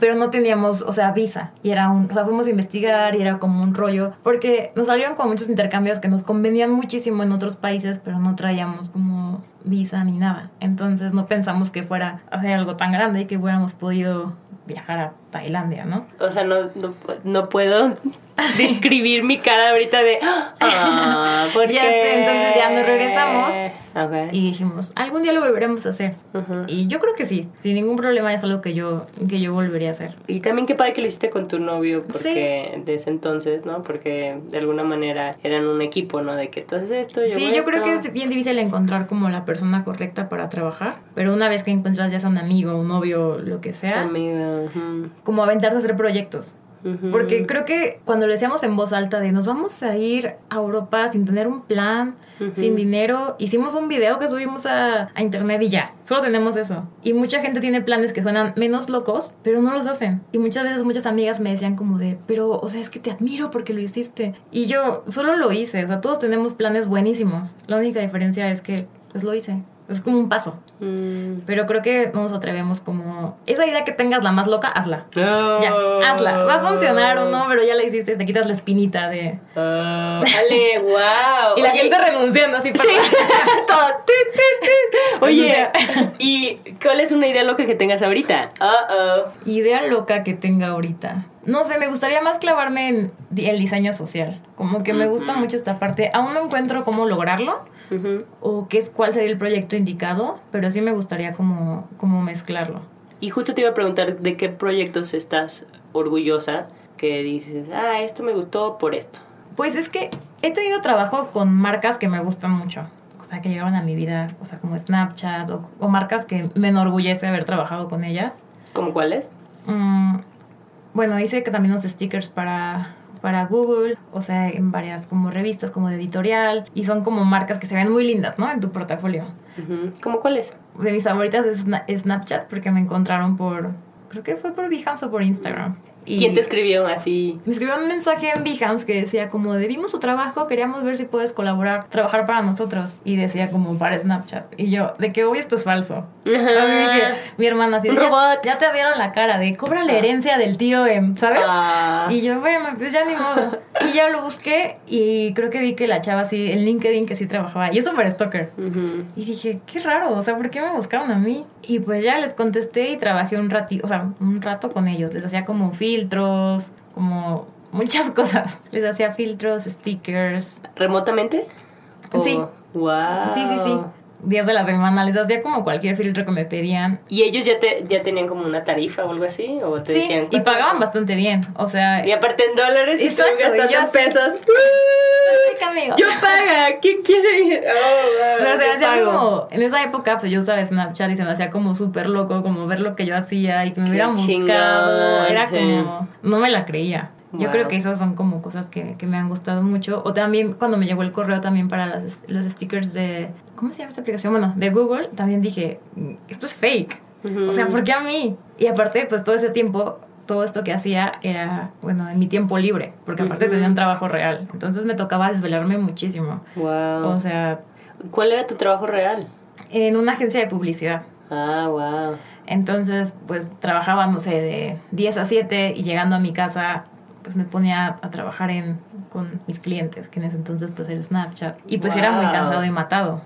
pero no teníamos, o sea, visa. Y era un, o sea, fuimos a investigar y era como un rollo, porque nos salieron como muchos intercambios que nos convenían muchísimo en otros países, pero no traíamos como visa ni nada. Entonces no pensamos que fuera a hacer algo tan grande y que hubiéramos podido viajar a Tailandia, ¿no? O sea, no, no, no puedo describir mi cara ahorita de... Ah. Ya sé, entonces ya nos regresamos. Y dijimos, algún día lo volveremos a hacer. Ujú. Y yo creo que sí, sin ningún problema es algo que yo, que yo volvería a hacer. Y también qué padre que lo hiciste con tu novio, porque de ese entonces, ¿no? Porque de alguna manera eran un equipo, ¿no? De que haces esto, yo Sí, yo creo que es bien difícil encontrar como la persona correcta para trabajar, pero una vez que encuentras ya sea un amigo, un novio, lo que sea, Amiga, como aventarse a hacer proyectos. Porque creo que cuando lo decíamos en voz alta de nos vamos a ir a Europa sin tener un plan, sin dinero, hicimos un video que subimos a, a internet y ya, solo tenemos eso. Y mucha gente tiene planes que suenan menos locos, pero no los hacen. Y muchas veces muchas amigas me decían como de, pero, o sea, es que te admiro porque lo hiciste. Y yo solo lo hice, o sea, todos tenemos planes buenísimos. La única diferencia es que, pues lo hice. Es como un paso. Mm. Pero creo que no nos atrevemos como... Esa idea que tengas la más loca, hazla. Ya, hazla. Va a funcionar o no, pero ya la hiciste, te quitas la espinita de... Ah, Ale, wow. Y la gente renunciando así para... Todo. tu, tu. Oye, ¿y cuál es una idea loca que tengas ahorita? Uh-oh. Idea loca que tenga ahorita. No sé, me gustaría más clavarme en el diseño social. Como que me gusta mucho esta parte. Aún no encuentro cómo lograrlo O qué es cuál sería el proyecto indicado, pero sí me gustaría como, como mezclarlo. Y justo te iba a preguntar de qué proyectos estás orgullosa que dices, ah, esto me gustó por esto. Pues es que he tenido trabajo con marcas que me gustan mucho. O sea, que llegaron a mi vida, o sea, como Snapchat o, o marcas que me enorgullece haber trabajado con ellas. ¿Cómo cuáles? Mm, bueno, hice que también unos stickers para, para Google, o sea, en varias como revistas, como de editorial, y son como marcas que se ven muy lindas, ¿no? En tu portafolio. ¿Cómo cuáles? De mis favoritas es Sna- Snapchat porque me encontraron por, creo que fue por Behance o por Instagram. Y ¿Quién te escribió así? Me escribieron un mensaje en Behance que decía como de vimos su trabajo, queríamos ver si puedes colaborar, trabajar para nosotros. Y decía como para Snapchat. Y yo, de que hoy esto es falso. Así dije, mi hermana así, de, ya, robot. ya te vieron la cara de cobra la herencia del tío en, ¿sabes? Ah. Y yo, bueno, pues ya ni modo. Y ya lo busqué y creo que vi que la chava así en LinkedIn que sí trabajaba. Y es súper stalker. Ujú. Y dije, qué raro, o sea, ¿por qué me buscaron a mí? Y pues ya les contesté y trabajé un ratito, o sea, un rato con ellos. Les hacía como filtros, como muchas cosas. Les hacía filtros, stickers. ¿Remotamente? ¿O- Sí. Wow. Sí, sí, sí. Días de la semana, les hacía como cualquier filtro que me pedían. ¿Y ellos ya, te, ya tenían como una tarifa o algo así? ¿O te Sí, decían y pagaban bastante bien. O sea, Y aparte en dólares y Exacto, tú gastando y yo en pesos. ¡Yo paga! ¿Quién quiere ir? Oh, wow, se yo hacía pago. como, en esa época pues yo usaba Snapchat y se me hacía como súper loco como ver lo que yo hacía y que me hubieran buscado. Era sí. como, no me la creía. Yo creo que esas son como cosas que, que me han gustado mucho. O también cuando me llegó el correo también para las, los stickers de, ¿cómo se llama esta aplicación? Bueno, de Google, también dije, "Mm, esto es fake. O sea, ¿por qué a mí? Y aparte, pues todo ese tiempo, todo esto que hacía era, bueno, en mi tiempo libre, porque aparte tenía un trabajo real. Entonces me tocaba desvelarme muchísimo. Wow. O sea, ¿Cuál era tu trabajo real? en una agencia de publicidad. Ah, wow. Entonces, pues trabajaba, no sé, de 10 a 7 y llegando a mi casa, pues me ponía a trabajar en, con mis clientes, que en ese entonces pues era Snapchat. Y pues era muy cansado y matado.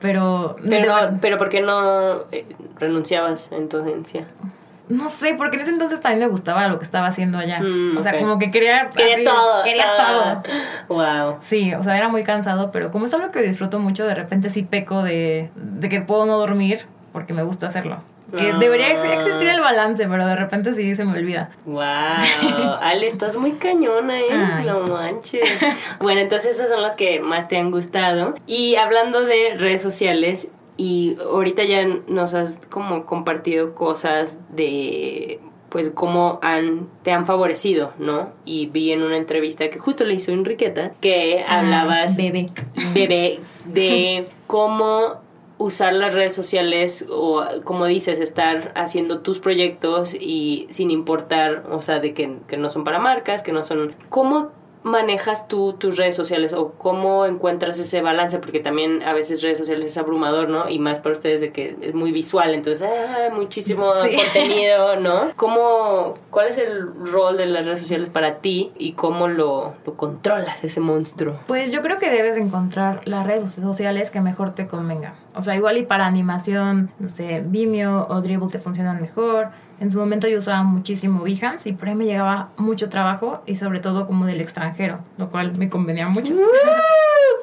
Pero, Pero, no, pero ¿por qué no eh, renunciabas en tu agencia? no sé, porque en ese entonces también me gustaba lo que estaba haciendo allá. Mm, o sea, como que quería... Quería todo. Quería todo. Wow. Sí, o sea, era muy cansado, pero como es algo que disfruto mucho, de repente sí peco de, de que puedo no dormir porque me gusta hacerlo. Que debería ex- existir el balance, pero de repente sí se me olvida. Wow, Ale, estás muy cañona, ¿eh? Ay. No manches. Bueno, entonces esos son los que más te han gustado. Y hablando de redes sociales, y ahorita ya nos has como compartido cosas de pues cómo han, te han favorecido, ¿no? Y vi en una entrevista que justo le hizo Enriqueta que hablabas Ah, bebé. bebé de cómo usar las redes sociales o como dices estar haciendo tus proyectos y sin importar o sea de que, que no son para marcas que no son cómo manejas tú tus redes sociales o cómo encuentras ese balance porque también a veces redes sociales es abrumador no y más para ustedes de que es muy visual entonces ah, muchísimo Sí. contenido no cómo cuál es el rol de las redes sociales para ti y cómo lo, lo controlas ese monstruo Pues yo creo que debes encontrar las redes sociales que mejor te convenga. O sea, igual y para animación, no sé, Vimeo o Dribble te funcionan mejor. En su momento yo usaba muchísimo Behance y por ahí me llegaba mucho trabajo y sobre todo como del extranjero, lo cual me convenía mucho.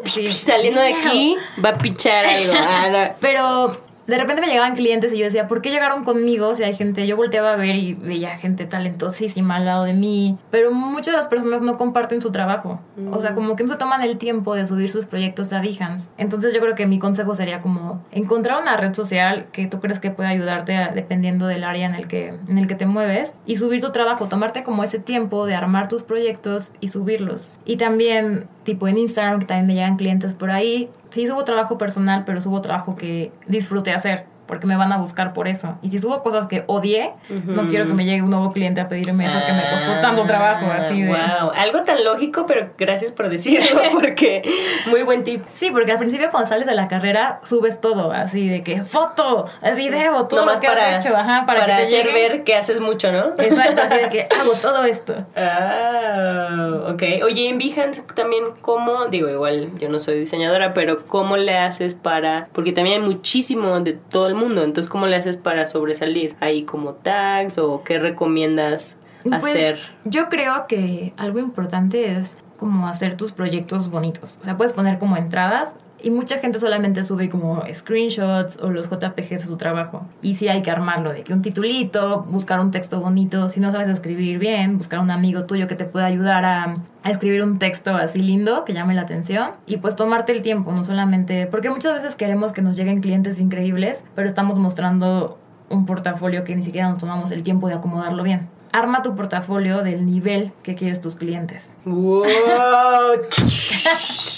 Sí. Saliendo de aquí, va a pichar algo. Ah. Pero de repente me llegaban clientes y yo decía, ¿por qué llegaron conmigo? Si hay gente, yo volteaba a ver y veía gente talentosísima al lado de mí, pero muchas de las personas no comparten su trabajo. O sea, como que no se toman el tiempo de subir sus proyectos a Behance. Entonces yo creo que mi consejo sería como encontrar una red social que tú crees que puede ayudarte a- dependiendo del área en el, que, en el que te mueves y subir tu trabajo, tomarte como ese tiempo de armar tus proyectos y subirlos. Y también tipo en Instagram, que también me llegan clientes por ahí, sí subo trabajo personal, pero subo trabajo que disfrute hacer, porque me van a buscar por eso. Y si subo cosas que odié, no quiero que me llegue un nuevo cliente a pedirme eso que me costó tanto trabajo, así de... Wow, Ah, algo tan lógico, pero gracias por decirlo, porque muy buen tip. Sí, porque al principio cuando sales de la carrera subes todo, así de que foto, video, todo Nomás lo que para, has hecho, ajá, para, para que te hacer lleguen. ver que haces mucho, ¿no? Exacto, así de que hago todo esto. Ah, ok. Oye, en Behance también, ¿cómo? Digo, igual yo no soy diseñadora, pero ¿cómo le haces para...? Porque también hay muchísimo de todo el mundo, entonces ¿cómo le haces para sobresalir? ¿Hay como tags o qué recomiendas Pues, hacer? yo creo que algo importante es como hacer tus proyectos bonitos. O sea, puedes poner como entradas y mucha gente solamente sube como screenshots o los JPGs de su trabajo. Y sí hay que armarlo, de que un titulito, buscar un texto bonito, si no sabes escribir bien, buscar un amigo tuyo que te pueda ayudar a, a escribir un texto así lindo que llame la atención y pues tomarte el tiempo, no solamente, porque muchas veces queremos que nos lleguen clientes increíbles, pero estamos mostrando un portafolio que ni siquiera nos tomamos el tiempo de acomodarlo bien. Arma tu portafolio del nivel que quieres tus clientes. ¡Wow!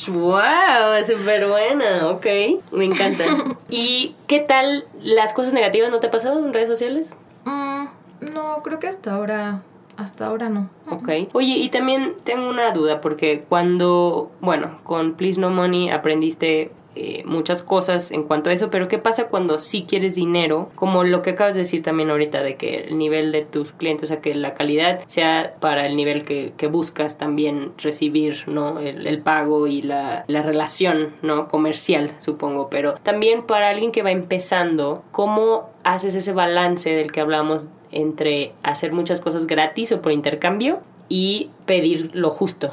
¡Wow! Súper buena, ok. Me encanta. ¿Y qué tal las cosas negativas no te ha pasado en redes sociales? Mm, no, creo que hasta ahora, hasta ahora no. Ok. Oye, y también tengo una duda, porque cuando, bueno, con Please No Money aprendiste eh, muchas cosas en cuanto a eso, pero ¿qué pasa cuando sí quieres dinero? Como lo que acabas de decir también ahorita, de que el nivel de tus clientes, o sea, que la calidad sea para el nivel que, buscas también recibir, ¿no? El, el pago y la, la, relación, ¿no? Comercial, supongo, pero también para alguien que va empezando, ¿cómo haces ese balance del que hablamos entre hacer muchas cosas gratis o por intercambio y pedir lo justo?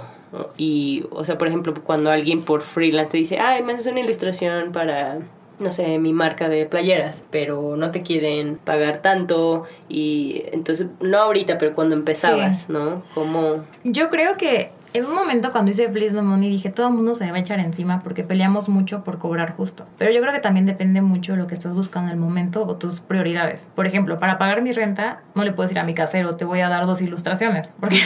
Y, o sea, por ejemplo, cuando alguien por freelance te dice, ay, me haces una ilustración para, no sé, mi marca de playeras, pero no te quieren pagar tanto y entonces, no ahorita, pero cuando empezabas, sí. ¿no? Como... Yo creo que en un momento cuando hice Please No Money dije todo el mundo se me va a echar encima porque peleamos mucho por cobrar justo. Pero yo creo que también depende mucho de lo que estás buscando en el momento o tus prioridades. Por ejemplo, para pagar mi renta no le puedo decir a mi casero te voy a dar dos ilustraciones porque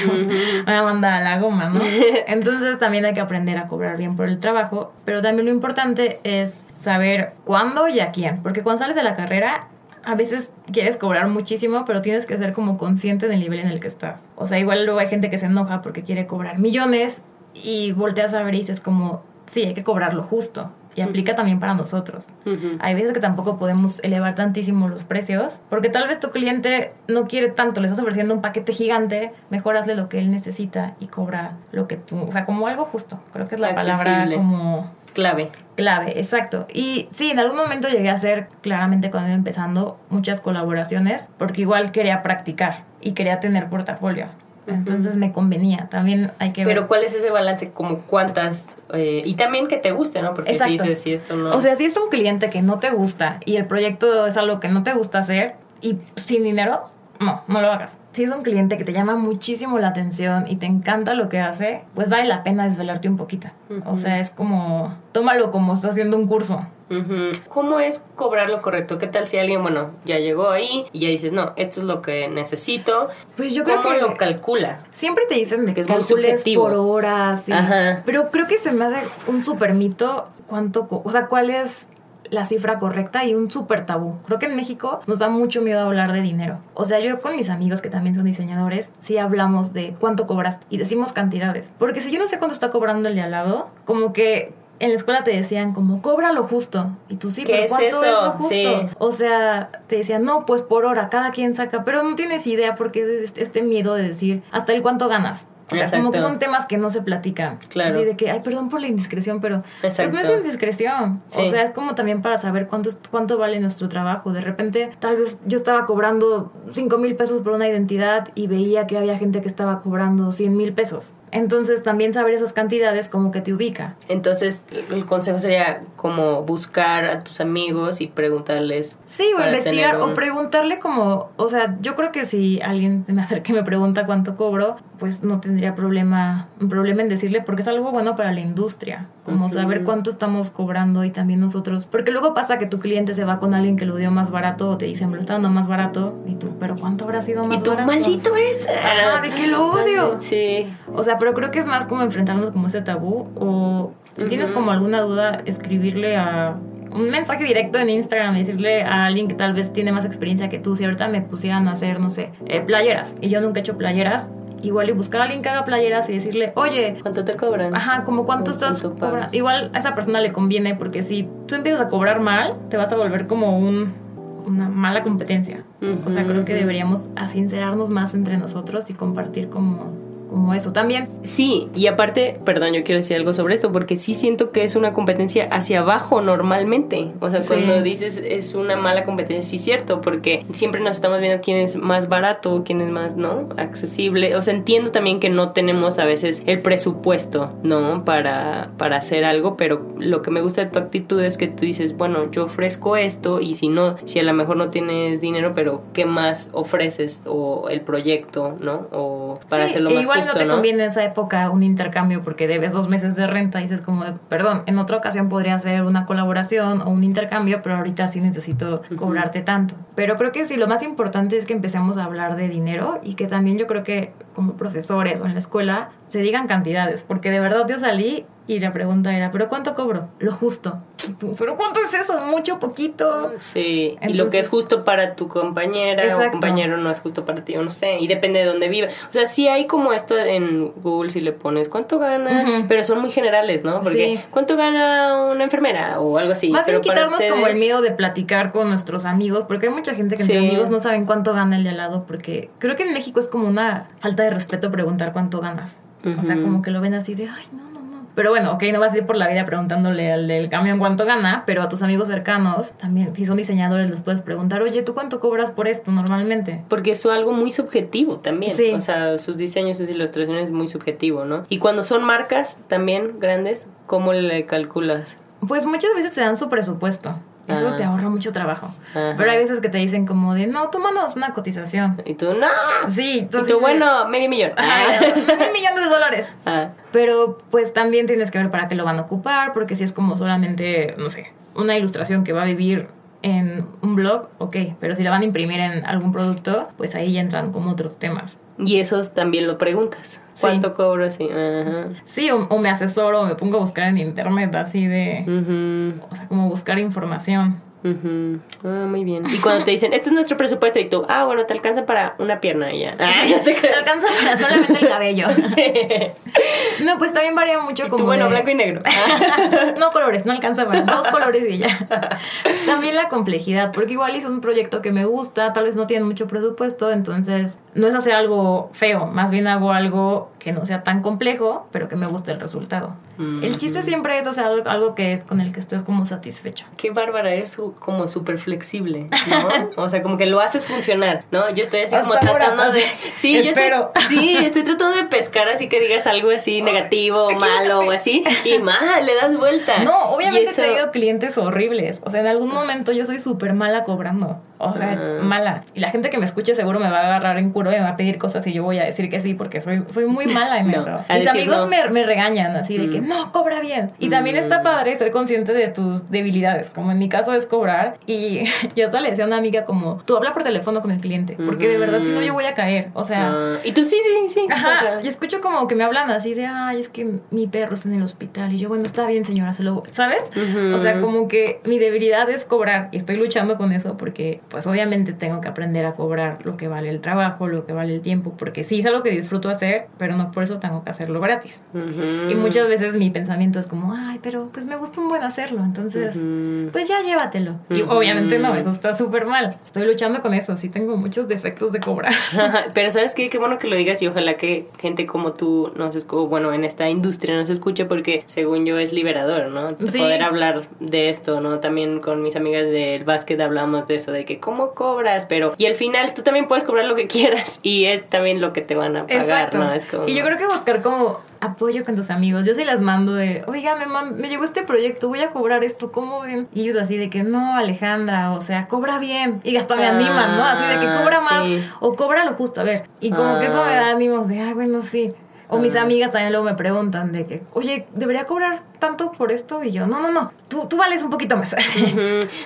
me va a mandar a la goma, ¿no? Entonces también hay que aprender a cobrar bien por el trabajo. Pero también lo importante es saber cuándo y a quién. Porque cuando sales de la carrera a veces quieres cobrar muchísimo, pero tienes que ser como consciente del nivel en el que estás. O sea, igual luego hay gente que se enoja porque quiere cobrar millones y volteas a ver y dices como, sí, hay que cobrarlo justo. Y aplica también para nosotros. Uh -huh. Hay veces que tampoco podemos elevar tantísimo los precios, porque tal vez tu cliente no quiere tanto, le estás ofreciendo un paquete gigante, mejor hazle lo que él necesita y cobra lo que tú, o sea, como algo justo. Creo que es la Accesible. palabra como Clave. Clave, exacto. Y sí, en algún momento llegué a hacer, claramente cuando iba empezando, muchas colaboraciones, porque igual quería practicar y quería tener portafolio. Entonces me convenía. También hay que ver. Pero ¿cuál es ese balance? Como cuántas... Eh, y también que te guste, ¿no? Porque Exacto. si dices, si esto no... O sea, si es un cliente que no te gusta y el proyecto es algo que no te gusta hacer y sin dinero, no, no lo hagas. Si es un cliente que te llama muchísimo la atención y te encanta lo que hace, pues vale la pena desvelarte un poquito. Uh -huh. O sea, es como, tómalo como estás haciendo un curso. Uh -huh. ¿Cómo es cobrar lo correcto? ¿Qué tal si alguien, bueno, ya llegó ahí y ya dices, no, esto es lo que necesito? Pues yo creo ¿Cómo que lo calculas? Siempre te dicen de que es calcules subjetivo. por horas. y- Ajá. Pero creo que se me hace un super mito cuánto, o sea, cuál es la cifra correcta y un súper tabú. Creo que en México nos da mucho miedo hablar de dinero. O sea, yo con mis amigos que también son diseñadores, sí hablamos de cuánto cobras y decimos cantidades. Porque si yo no sé cuánto está cobrando el de al lado, como que en la escuela te decían como, cobra lo justo. Y tú sí, ¿Qué pero es ¿cuánto eso? es lo justo? Sí. O sea, te decían, no, pues por hora, cada quien saca, pero no tienes idea porque es este miedo de decir, hasta el cuánto ganas. O sea, como Exacto. que son temas que no se platican. Claro. Así de que, ay, perdón por la indiscreción, pero pues no es Exacto. indiscreción. Sí. O sea, es como también para saber cuánto, cuánto vale nuestro trabajo. De repente, tal vez yo estaba cobrando 5 mil pesos por una identidad y veía que había gente que estaba cobrando 100 mil pesos. Entonces, también saber esas cantidades como que te ubica. Entonces, el consejo sería como buscar a tus amigos y preguntarles. Sí, o investigar un- o preguntarle como, o sea, yo creo que si alguien se me acerca y me pregunta cuánto cobro, pues no tendría problema, un problema en decirle porque es algo bueno para la industria, como saber cuánto estamos cobrando y también nosotros, porque luego pasa que tu cliente se va con alguien que lo dio más barato o te dice, me lo está dando más barato y tú, pero ¿cuánto habrá sido más Y tú, barato? maldito es. Ajá, de que lo odio. Sí. O sea, pero creo que es más como enfrentarnos como ese tabú o si tienes como alguna duda, escribirle a un mensaje directo en Instagram y decirle a alguien que tal vez tiene más experiencia que tú. Si ahorita me pusieran a hacer, no sé, eh, playeras y yo nunca he hecho playeras, igual y buscar a alguien que haga playeras y decirle, oye, ¿Cuánto te cobran? Ajá, como cuánto ¿Cuánto estás cobrando. Igual a esa persona le conviene porque si tú empiezas a cobrar mal, te vas a volver como un, una mala competencia. O sea, creo que deberíamos a sincerarnos más entre nosotros y compartir como, como eso. También Sí, y aparte, perdón, yo quiero decir algo sobre esto, porque sí siento que es una competencia hacia abajo normalmente. O sea, Sí. cuando dices es una mala competencia, sí es cierto, porque siempre nos estamos viendo quién es más barato, quién es más, ¿no? Accesible. O sea, entiendo también que no tenemos a veces el presupuesto, ¿no? Para, para hacer algo, pero lo que me gusta de tu actitud es que tú dices, bueno, yo ofrezco esto y si no, si a lo mejor no tienes dinero, pero ¿qué más ofreces? O el proyecto, ¿no? O para Sí, hacerlo e más igual no te ¿no? conviene en esa época un intercambio porque debes dos meses de renta y dices como, de, perdón, en otra ocasión podría ser una colaboración o un intercambio, pero ahorita sí necesito cobrarte tanto. Pero creo que sí, lo más importante es que empecemos a hablar de dinero y que también yo creo que como profesores o en la escuela se digan cantidades, porque de verdad yo salí y la pregunta era, ¿pero cuánto cobro? Lo justo. ¿Pero cuánto es eso? ¿Mucho? ¿Poquito? Sí, y lo que es justo para tu compañera o compañero no es justo para ti, o no sé, y depende de dónde viva. O sea, sí hay como esto en Google si le pones cuánto gana, pero son muy generales, ¿no? Porque Sí. cuánto gana una enfermera o algo así. Más bien pero para quitarnos como el miedo de platicar con nuestros amigos, porque hay mucha gente que entre Sí. amigos no saben cuánto gana el de al lado, porque creo que en México es como una falta de respeto preguntar cuánto ganas. O sea, como que lo ven así de, ay, no. Pero bueno, ok, no vas a ir por la vida preguntándole al del camión cuánto gana, pero a tus amigos cercanos, también, si son diseñadores, les puedes preguntar, oye, ¿tú cuánto cobras por esto normalmente? Porque es algo muy subjetivo también. Sí. O sea, sus diseños, sus ilustraciones es muy subjetivo, ¿no? Y cuando son marcas también grandes, ¿cómo le calculas? Pues muchas veces te dan su presupuesto. Eso Ah. te ahorra mucho trabajo. Ajá. Pero hay veces que te dicen como de, no, tú mandas una cotización. Y tú, no. Sí, Y así tú, bueno, medio millón. Ajá, mil millones de dólares. Ah. Pero pues también tienes que ver para qué lo van a ocupar, porque si es como solamente, no sé, una ilustración que va a vivir en un blog, ok, pero si la van a imprimir en algún producto, pues ahí ya entran como otros temas. Y esos también lo preguntas. Sí. ¿Cuánto cobro? Sí. Ajá. Sí, o, o me asesoro o me pongo a buscar en internet así de, o sea, como buscar información. Ah, muy bien. Y cuando te dicen, este es nuestro presupuesto, y tú, ah, bueno, te alcanza para una pierna y ya. Ah, ya te alcanza para solamente el cabello. Sí. No, pues también varía mucho Y como tú, bueno, de- blanco y negro. no colores, no alcanza para dos colores y ya. También la complejidad, porque igual es un proyecto que me gusta, tal vez no tiene mucho presupuesto, entonces no es hacer algo feo, más bien hago algo que no sea tan complejo, pero que me guste el resultado. El chiste siempre es hacer algo, algo que es con el que estés como satisfecho. Qué bárbara, eres su- como súper flexible, ¿no? O sea, como que lo haces funcionar, ¿no? Yo estoy así como ahora, tratando de... Sí, yo estoy, sí, estoy tratando de pescar así que digas algo así negativo o malo o así. Y más, le das vuelta. No, obviamente eso- he tenido clientes horribles. O sea, en algún momento yo soy súper mala cobrando. O sea, mala. Y la gente que me escuche seguro me va a agarrar en curva y me va a pedir cosas y yo voy a decir que sí porque soy, soy muy mala en No, eso. Mis amigos no. me, me regañan así de que no, cobra bien. Y también está padre ser consciente de tus debilidades. Como en mi caso es cobrar. Y yo hasta le decía a una amiga como, tú habla por teléfono con el cliente. Porque de verdad si no yo voy a caer. O sea... Ah, y tú sí, sí, sí. o Ajá, sea, yo escucho como que me hablan así de, ay, es que mi perro está en el hospital. Y yo, bueno, está bien, señora, se lo... ¿Sabes? O sea, como que mi debilidad es cobrar. Y estoy luchando con eso porque, pues, obviamente tengo que aprender a cobrar lo que vale el trabajo, lo que vale el tiempo. Porque sí, es algo que disfruto hacer, pero no por eso tengo que hacerlo gratis. ujú. Y muchas veces mi pensamiento es como, ay, pero pues me gusta un buen hacerlo. Entonces, pues ya llévatelo. Y obviamente no, eso está súper mal. Estoy luchando con eso. Sí tengo muchos defectos de cobrar. Pero sabes qué, qué bueno que lo digas y ojalá que gente como tú nos escu- bueno, en esta industria nos escuche porque según yo es liberador, ¿no? Sí. Poder hablar de esto, ¿no? También con mis amigas del básquet hablamos de eso, de que cómo cobras, pero y al final tú también puedes cobrar lo que quieras y es también lo que te van a pagar, ¿no? Es como... Y yo creo que buscar como apoyo con tus amigos. Yo sí las mando de, oiga, me, man- me llegó este proyecto, voy a cobrar esto, ¿cómo ven? Y ellos así de que, no, Alejandra, o sea, cobra bien. Y hasta me Ah, animan, ¿no? Así de que cobra más o cobra lo justo. A ver, y como que eso me da ánimos de, ay, bueno, sí. O mis amigas también luego me preguntan de que, oye, ¿debería cobrar tanto por esto? Y yo, no, no, no, tú, tú vales un poquito más.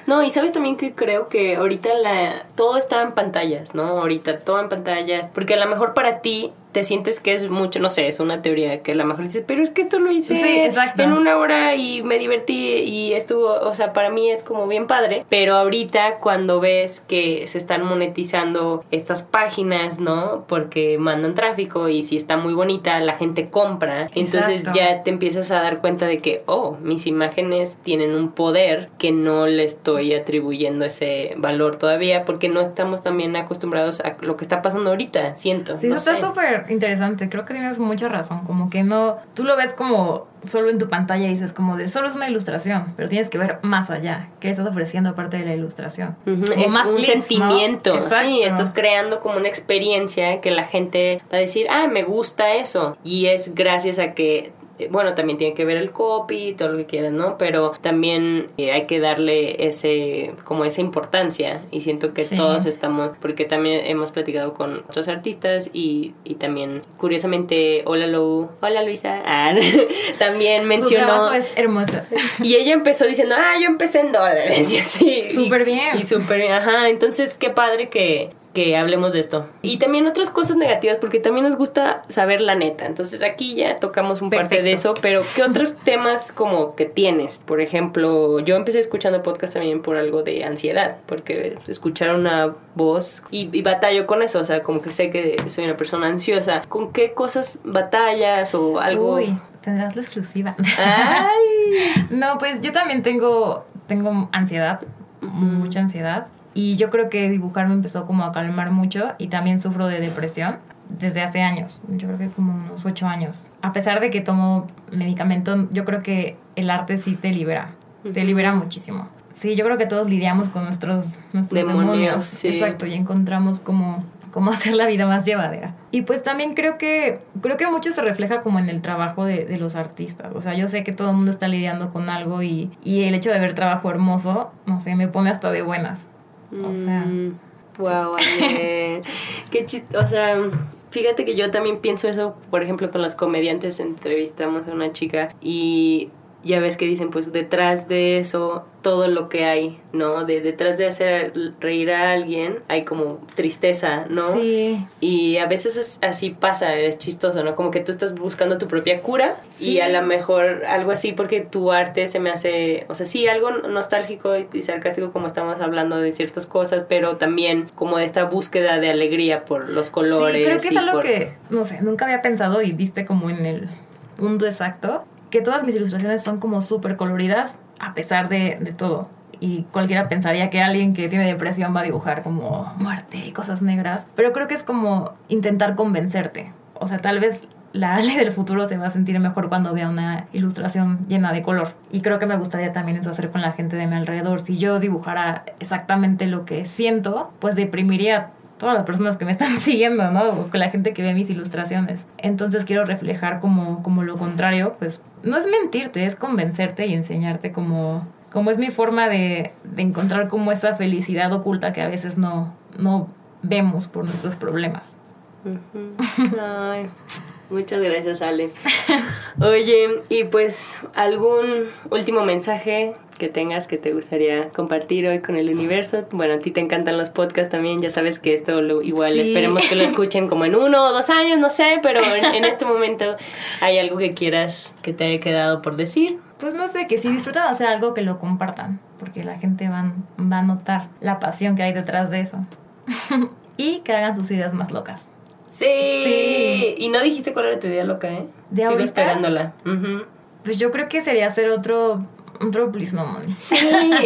No, y sabes también que creo que ahorita la todo está en pantallas, ¿no? Ahorita todo en pantallas, porque a lo mejor para ti te sientes que es mucho, no sé, es una teoría que a lo mejor dices, pero es que esto lo hice Sí, en una hora y me divertí y estuvo, o sea, para mí es como bien padre, pero ahorita cuando ves que se están monetizando estas páginas, ¿no? Porque mandan tráfico y si está muy bonita, la gente compra, entonces ya te empiezas a dar cuenta de que, oh, mis imágenes tienen un poder que no le estoy atribuyendo ese valor todavía porque no estamos también acostumbrados a lo que está pasando ahorita, siento. Sí, no eso está sé. Súper interesante. Creo que tienes mucha razón. Como que no. Tú lo ves como solo en tu pantalla y dices, como de solo es una ilustración. Pero tienes que ver más allá. ¿Qué estás ofreciendo aparte de la ilustración? Como Es más un clics, ¿no? sentimiento, sí, estás creando como una experiencia que la gente va a decir, ah, me gusta eso. Y es gracias a que bueno, también tiene que ver el copy, todo lo que quieras, ¿no? Pero también eh, hay que darle ese, como esa importancia y siento que Sí. todos estamos, porque también hemos platicado con otros artistas y, y también, curiosamente, hola Lou, hola Luisa, ah, también mencionó... trabajo es hermoso. Y ella empezó diciendo, ah, yo empecé en dólares y así. Súper bien. Y súper bien, ajá. Entonces, qué padre que, que hablemos de esto. Y también otras cosas negativas, porque también nos gusta saber la neta. Entonces, aquí ya tocamos un parte de Perfecto. eso, pero ¿qué otros temas como que tienes? Por ejemplo, yo empecé escuchando podcast también por algo de ansiedad, porque escuchar una voz y, y batallo con eso, o sea, como que sé que soy una persona ansiosa. ¿Con qué cosas batallas o algo? Uy, tendrás la exclusiva. Ay. No, pues yo también tengo, tengo ansiedad, mucha ansiedad. Y yo creo que dibujar me empezó como a calmar mucho y también sufro de depresión desde hace años, yo creo que como unos ocho años. A pesar de que tomo medicamento, yo creo que el arte sí te libera, te libera muchísimo. Sí, yo creo que todos lidiamos con nuestros, nuestros Demonios, demonios. sí. Exacto, y encontramos como cómo hacer la vida más llevadera. Y pues también creo que creo que mucho se refleja como en el trabajo de, de los artistas. O sea, yo sé que todo el mundo está lidiando con algo y, y el hecho de ver trabajo hermoso, no sé, me pone hasta de buenas. O sea, Mm, wow, Ale. Qué chiste. O sea, fíjate que yo también pienso eso, por ejemplo, con las comediantes. Entrevistamos a una chica y ya ves que dicen, pues detrás de eso, todo lo que hay, ¿no? De, detrás de hacer reír a alguien, hay como tristeza, ¿no? sí. Y a veces es- así pasa, es chistoso, ¿no? Como que tú estás buscando tu propia cura Sí. y a lo mejor algo así porque tu arte se me hace, o sea, sí, algo nostálgico y sarcástico como estamos hablando de ciertas cosas, pero también como esta búsqueda de alegría por los colores. Sí, creo que es algo por- que, no sé, nunca había pensado y diste como en el punto exacto, que todas mis ilustraciones son como súper coloridas a pesar de, de todo. Y cualquiera pensaría que alguien que tiene depresión va a dibujar como muerte y cosas negras, pero creo que es como intentar convencerte. O sea, tal vez la Ale del futuro se va a sentir mejor cuando vea una ilustración llena de color. Y creo que me gustaría también eso hacer con la gente de mi alrededor. Si yo dibujara exactamente lo que siento, pues deprimiría todas las personas que me están siguiendo, ¿no? O con la gente que ve mis ilustraciones. Entonces quiero reflejar como, como lo contrario, pues no es mentirte, es convencerte y enseñarte como, como es mi forma de, de encontrar como esa felicidad oculta que a veces no, no vemos por nuestros problemas. Ay, muchas gracias, Ale. Oye, y pues algún último mensaje que tengas que te gustaría compartir hoy con el universo. Bueno, a ti te encantan los podcasts también, ya sabes que esto lo, igual Sí. esperemos que lo escuchen como en uno o dos años, no sé, pero en, en este momento hay algo que quieras que te haya quedado por decir. Pues no sé, que si disfrutan hacer algo que lo compartan, porque la gente va, va a notar la pasión que hay detrás de eso. y que hagan sus ideas más locas. Sí. Sí. Y no dijiste cuál era tu idea loca, ¿eh? ¿De Sigo ahorita? esperándola. Ujú. Pues yo creo que sería hacer otro, otro Please No Money. Sí,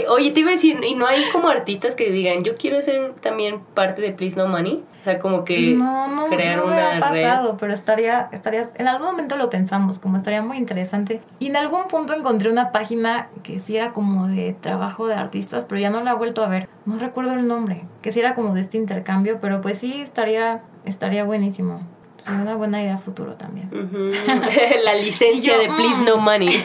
oye, te iba a decir, ¿y no hay como artistas que digan, yo quiero ser también parte de Please No Money? O sea, como que No, no, crear no me una ha pasado, pero estaría, estaría, en algún momento lo pensamos, como estaría muy interesante. Y en algún punto encontré una página que sí era como de trabajo de artistas, pero ya no la he vuelto a ver. No recuerdo el nombre, que sí era como de este intercambio, pero pues sí estaría, estaría buenísimo. Sería una buena idea futuro también. red. Ujú. La licencia yo, de Please mm. No Money.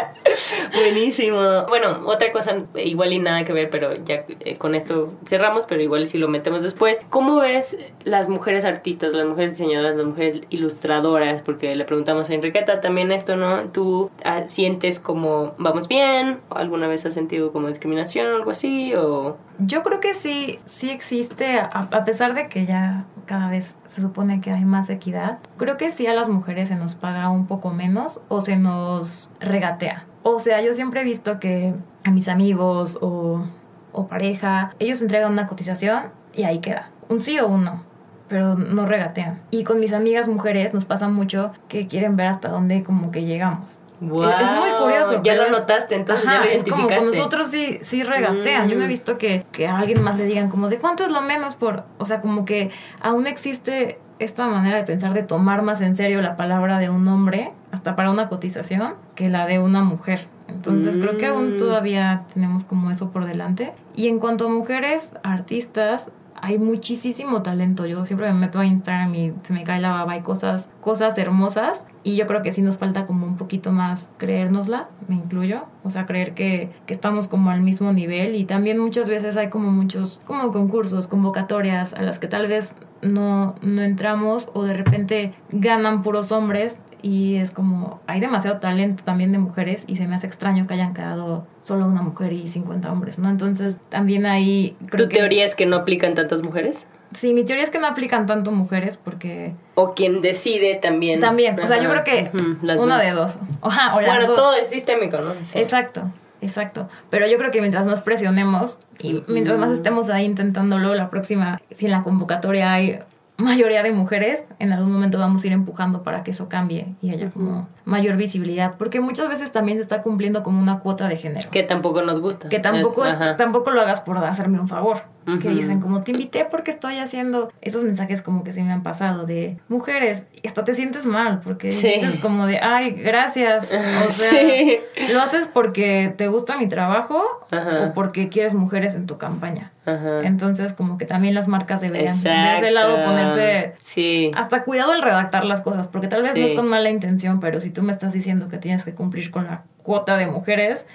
Buenísimo. Bueno, otra cosa, igual y nada que ver, pero ya eh, con esto cerramos, pero igual si lo metemos después. ¿Cómo ves las mujeres artistas, las mujeres diseñadoras, las mujeres ilustradoras? Porque le preguntamos a Enriqueta también esto, ¿no? ¿Tú ah, sientes como vamos bien? ¿Alguna vez has sentido como discriminación o algo así? ¿O Yo creo que sí, sí existe, a, a pesar de que ya cada vez se supone que hay más equidad, creo que sí a las mujeres se nos paga un poco menos o se nos regatea. O sea, yo siempre he visto que a mis amigos o, o pareja, ellos entregan una cotización y ahí queda, un sí o un no. Pero no regatean. Y con mis amigas mujeres nos pasa mucho que quieren ver hasta dónde como que llegamos. Wow, Es muy curioso. Ya lo notaste, entonces Ajá, ya lo es como con nosotros sí, sí regatean. Yo no he Mm. visto que, que a alguien más le digan como de cuánto es lo menos por... O sea, como que aún existe esta manera de pensar de tomar más en serio la palabra de un hombre, hasta para una cotización, que la de una mujer. Entonces creo que aún Mm. todavía tenemos como eso por delante. Y en cuanto a mujeres artistas, hay muchísimo talento. Yo siempre me meto a Instagram y se me cae la baba. Hay cosas, cosas hermosas. Y yo creo que sí nos falta como un poquito más creérnosla, me incluyo. O sea, creer que, que estamos como al mismo nivel. Y también muchas veces hay como muchos como concursos, convocatorias a las que tal vez no, no entramos o de repente ganan puros hombres y es como hay demasiado talento también de mujeres y se me hace extraño que hayan quedado solo una mujer y 50 hombres, ¿no? Entonces también ahí... ¿Tu teoría es que no aplican tantas mujeres? Sí, mi teoría es que no aplican tanto mujeres porque... O quien decide también. También, o sea, yo creo que una de dos. Ajá, o bueno, todo es sistémico, ¿no? Exacto. Exacto, pero yo creo que mientras más presionemos y mientras más estemos ahí intentándolo, la próxima, si en la convocatoria hay mayoría de mujeres, en algún momento vamos a ir empujando para que eso cambie y haya como mayor visibilidad, porque muchas veces también se está cumpliendo como una cuota de género. Que tampoco nos gusta. Que tampoco, tampoco lo hagas por hacerme un favor. Que dicen como te invité porque estoy haciendo esos mensajes como que se me han pasado de mujeres, hasta te sientes mal porque dices como de, ay, gracias. O sea, lo haces porque te gusta mi trabajo o porque quieres mujeres en tu campaña. Entonces, como que también las marcas deberían de ese lado ponerse sí. hasta cuidado al redactar las cosas, porque tal vez no es con mala intención, pero si tú me estás diciendo que tienes que cumplir con la cuota de mujeres,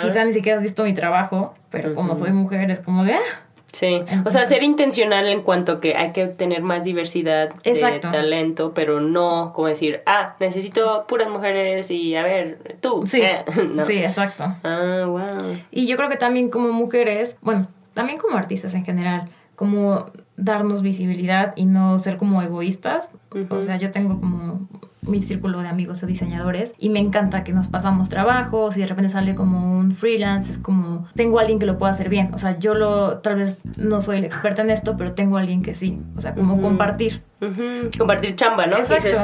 quizá ni siquiera has visto mi trabajo, pero como soy mujer es como de... Ah". Sí, o sea, ser intencional en cuanto que hay que tener más diversidad de talento, pero no como decir, ah, necesito puras mujeres y a ver, tú. Sí, eh, sí, exacto. Ah, wow. Y yo creo que también como mujeres, bueno, también como artistas en general, como darnos visibilidad y no ser como egoístas. O sea, yo tengo como mi círculo de amigos o diseñadores y me encanta que nos pasamos trabajos y de repente sale como un freelance, es como tengo a alguien que lo pueda hacer bien, o sea, yo lo tal vez no soy la experta en esto, pero tengo a alguien que sí, o sea, como compartir. Compartir chamba, ¿no?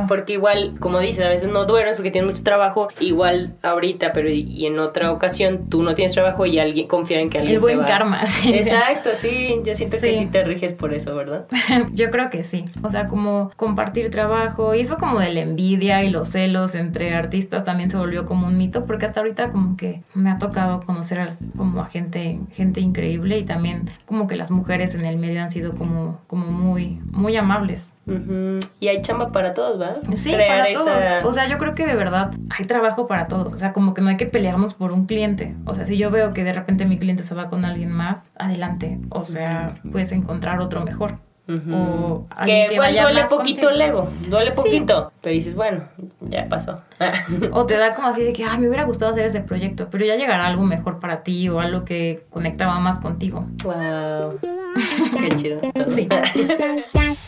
Porque igual, como dices, a veces no duermes porque tienes mucho trabajo, igual ahorita, pero y en otra ocasión tú no tienes trabajo y alguien confía en que alguien El buen karma. Exacto, sí, yo siento que sí te riges por eso, ¿verdad? yo creo que sí, o sea, como compartir trabajo y eso como del envío y los celos entre artistas también se volvió como un mito, porque hasta ahorita como que me ha tocado conocer a, como a gente, gente increíble y también como que las mujeres en el medio han sido como, como muy, muy amables. Y hay chamba para todos, ¿verdad? Sí, para todos. O sea, yo creo que de verdad hay trabajo para todos. O sea, como que no hay que pelearnos por un cliente. O sea, si yo veo que de repente mi cliente se va con alguien más, adelante. O sea, puedes encontrar otro mejor o que, igual duele poquito el ego, duele poquito, pero dices, bueno, ya pasó. o te da como así de que, ay, me hubiera gustado hacer ese proyecto, pero ya llegará algo mejor para ti o algo que conectaba más contigo. Wow. Qué chido. Sí.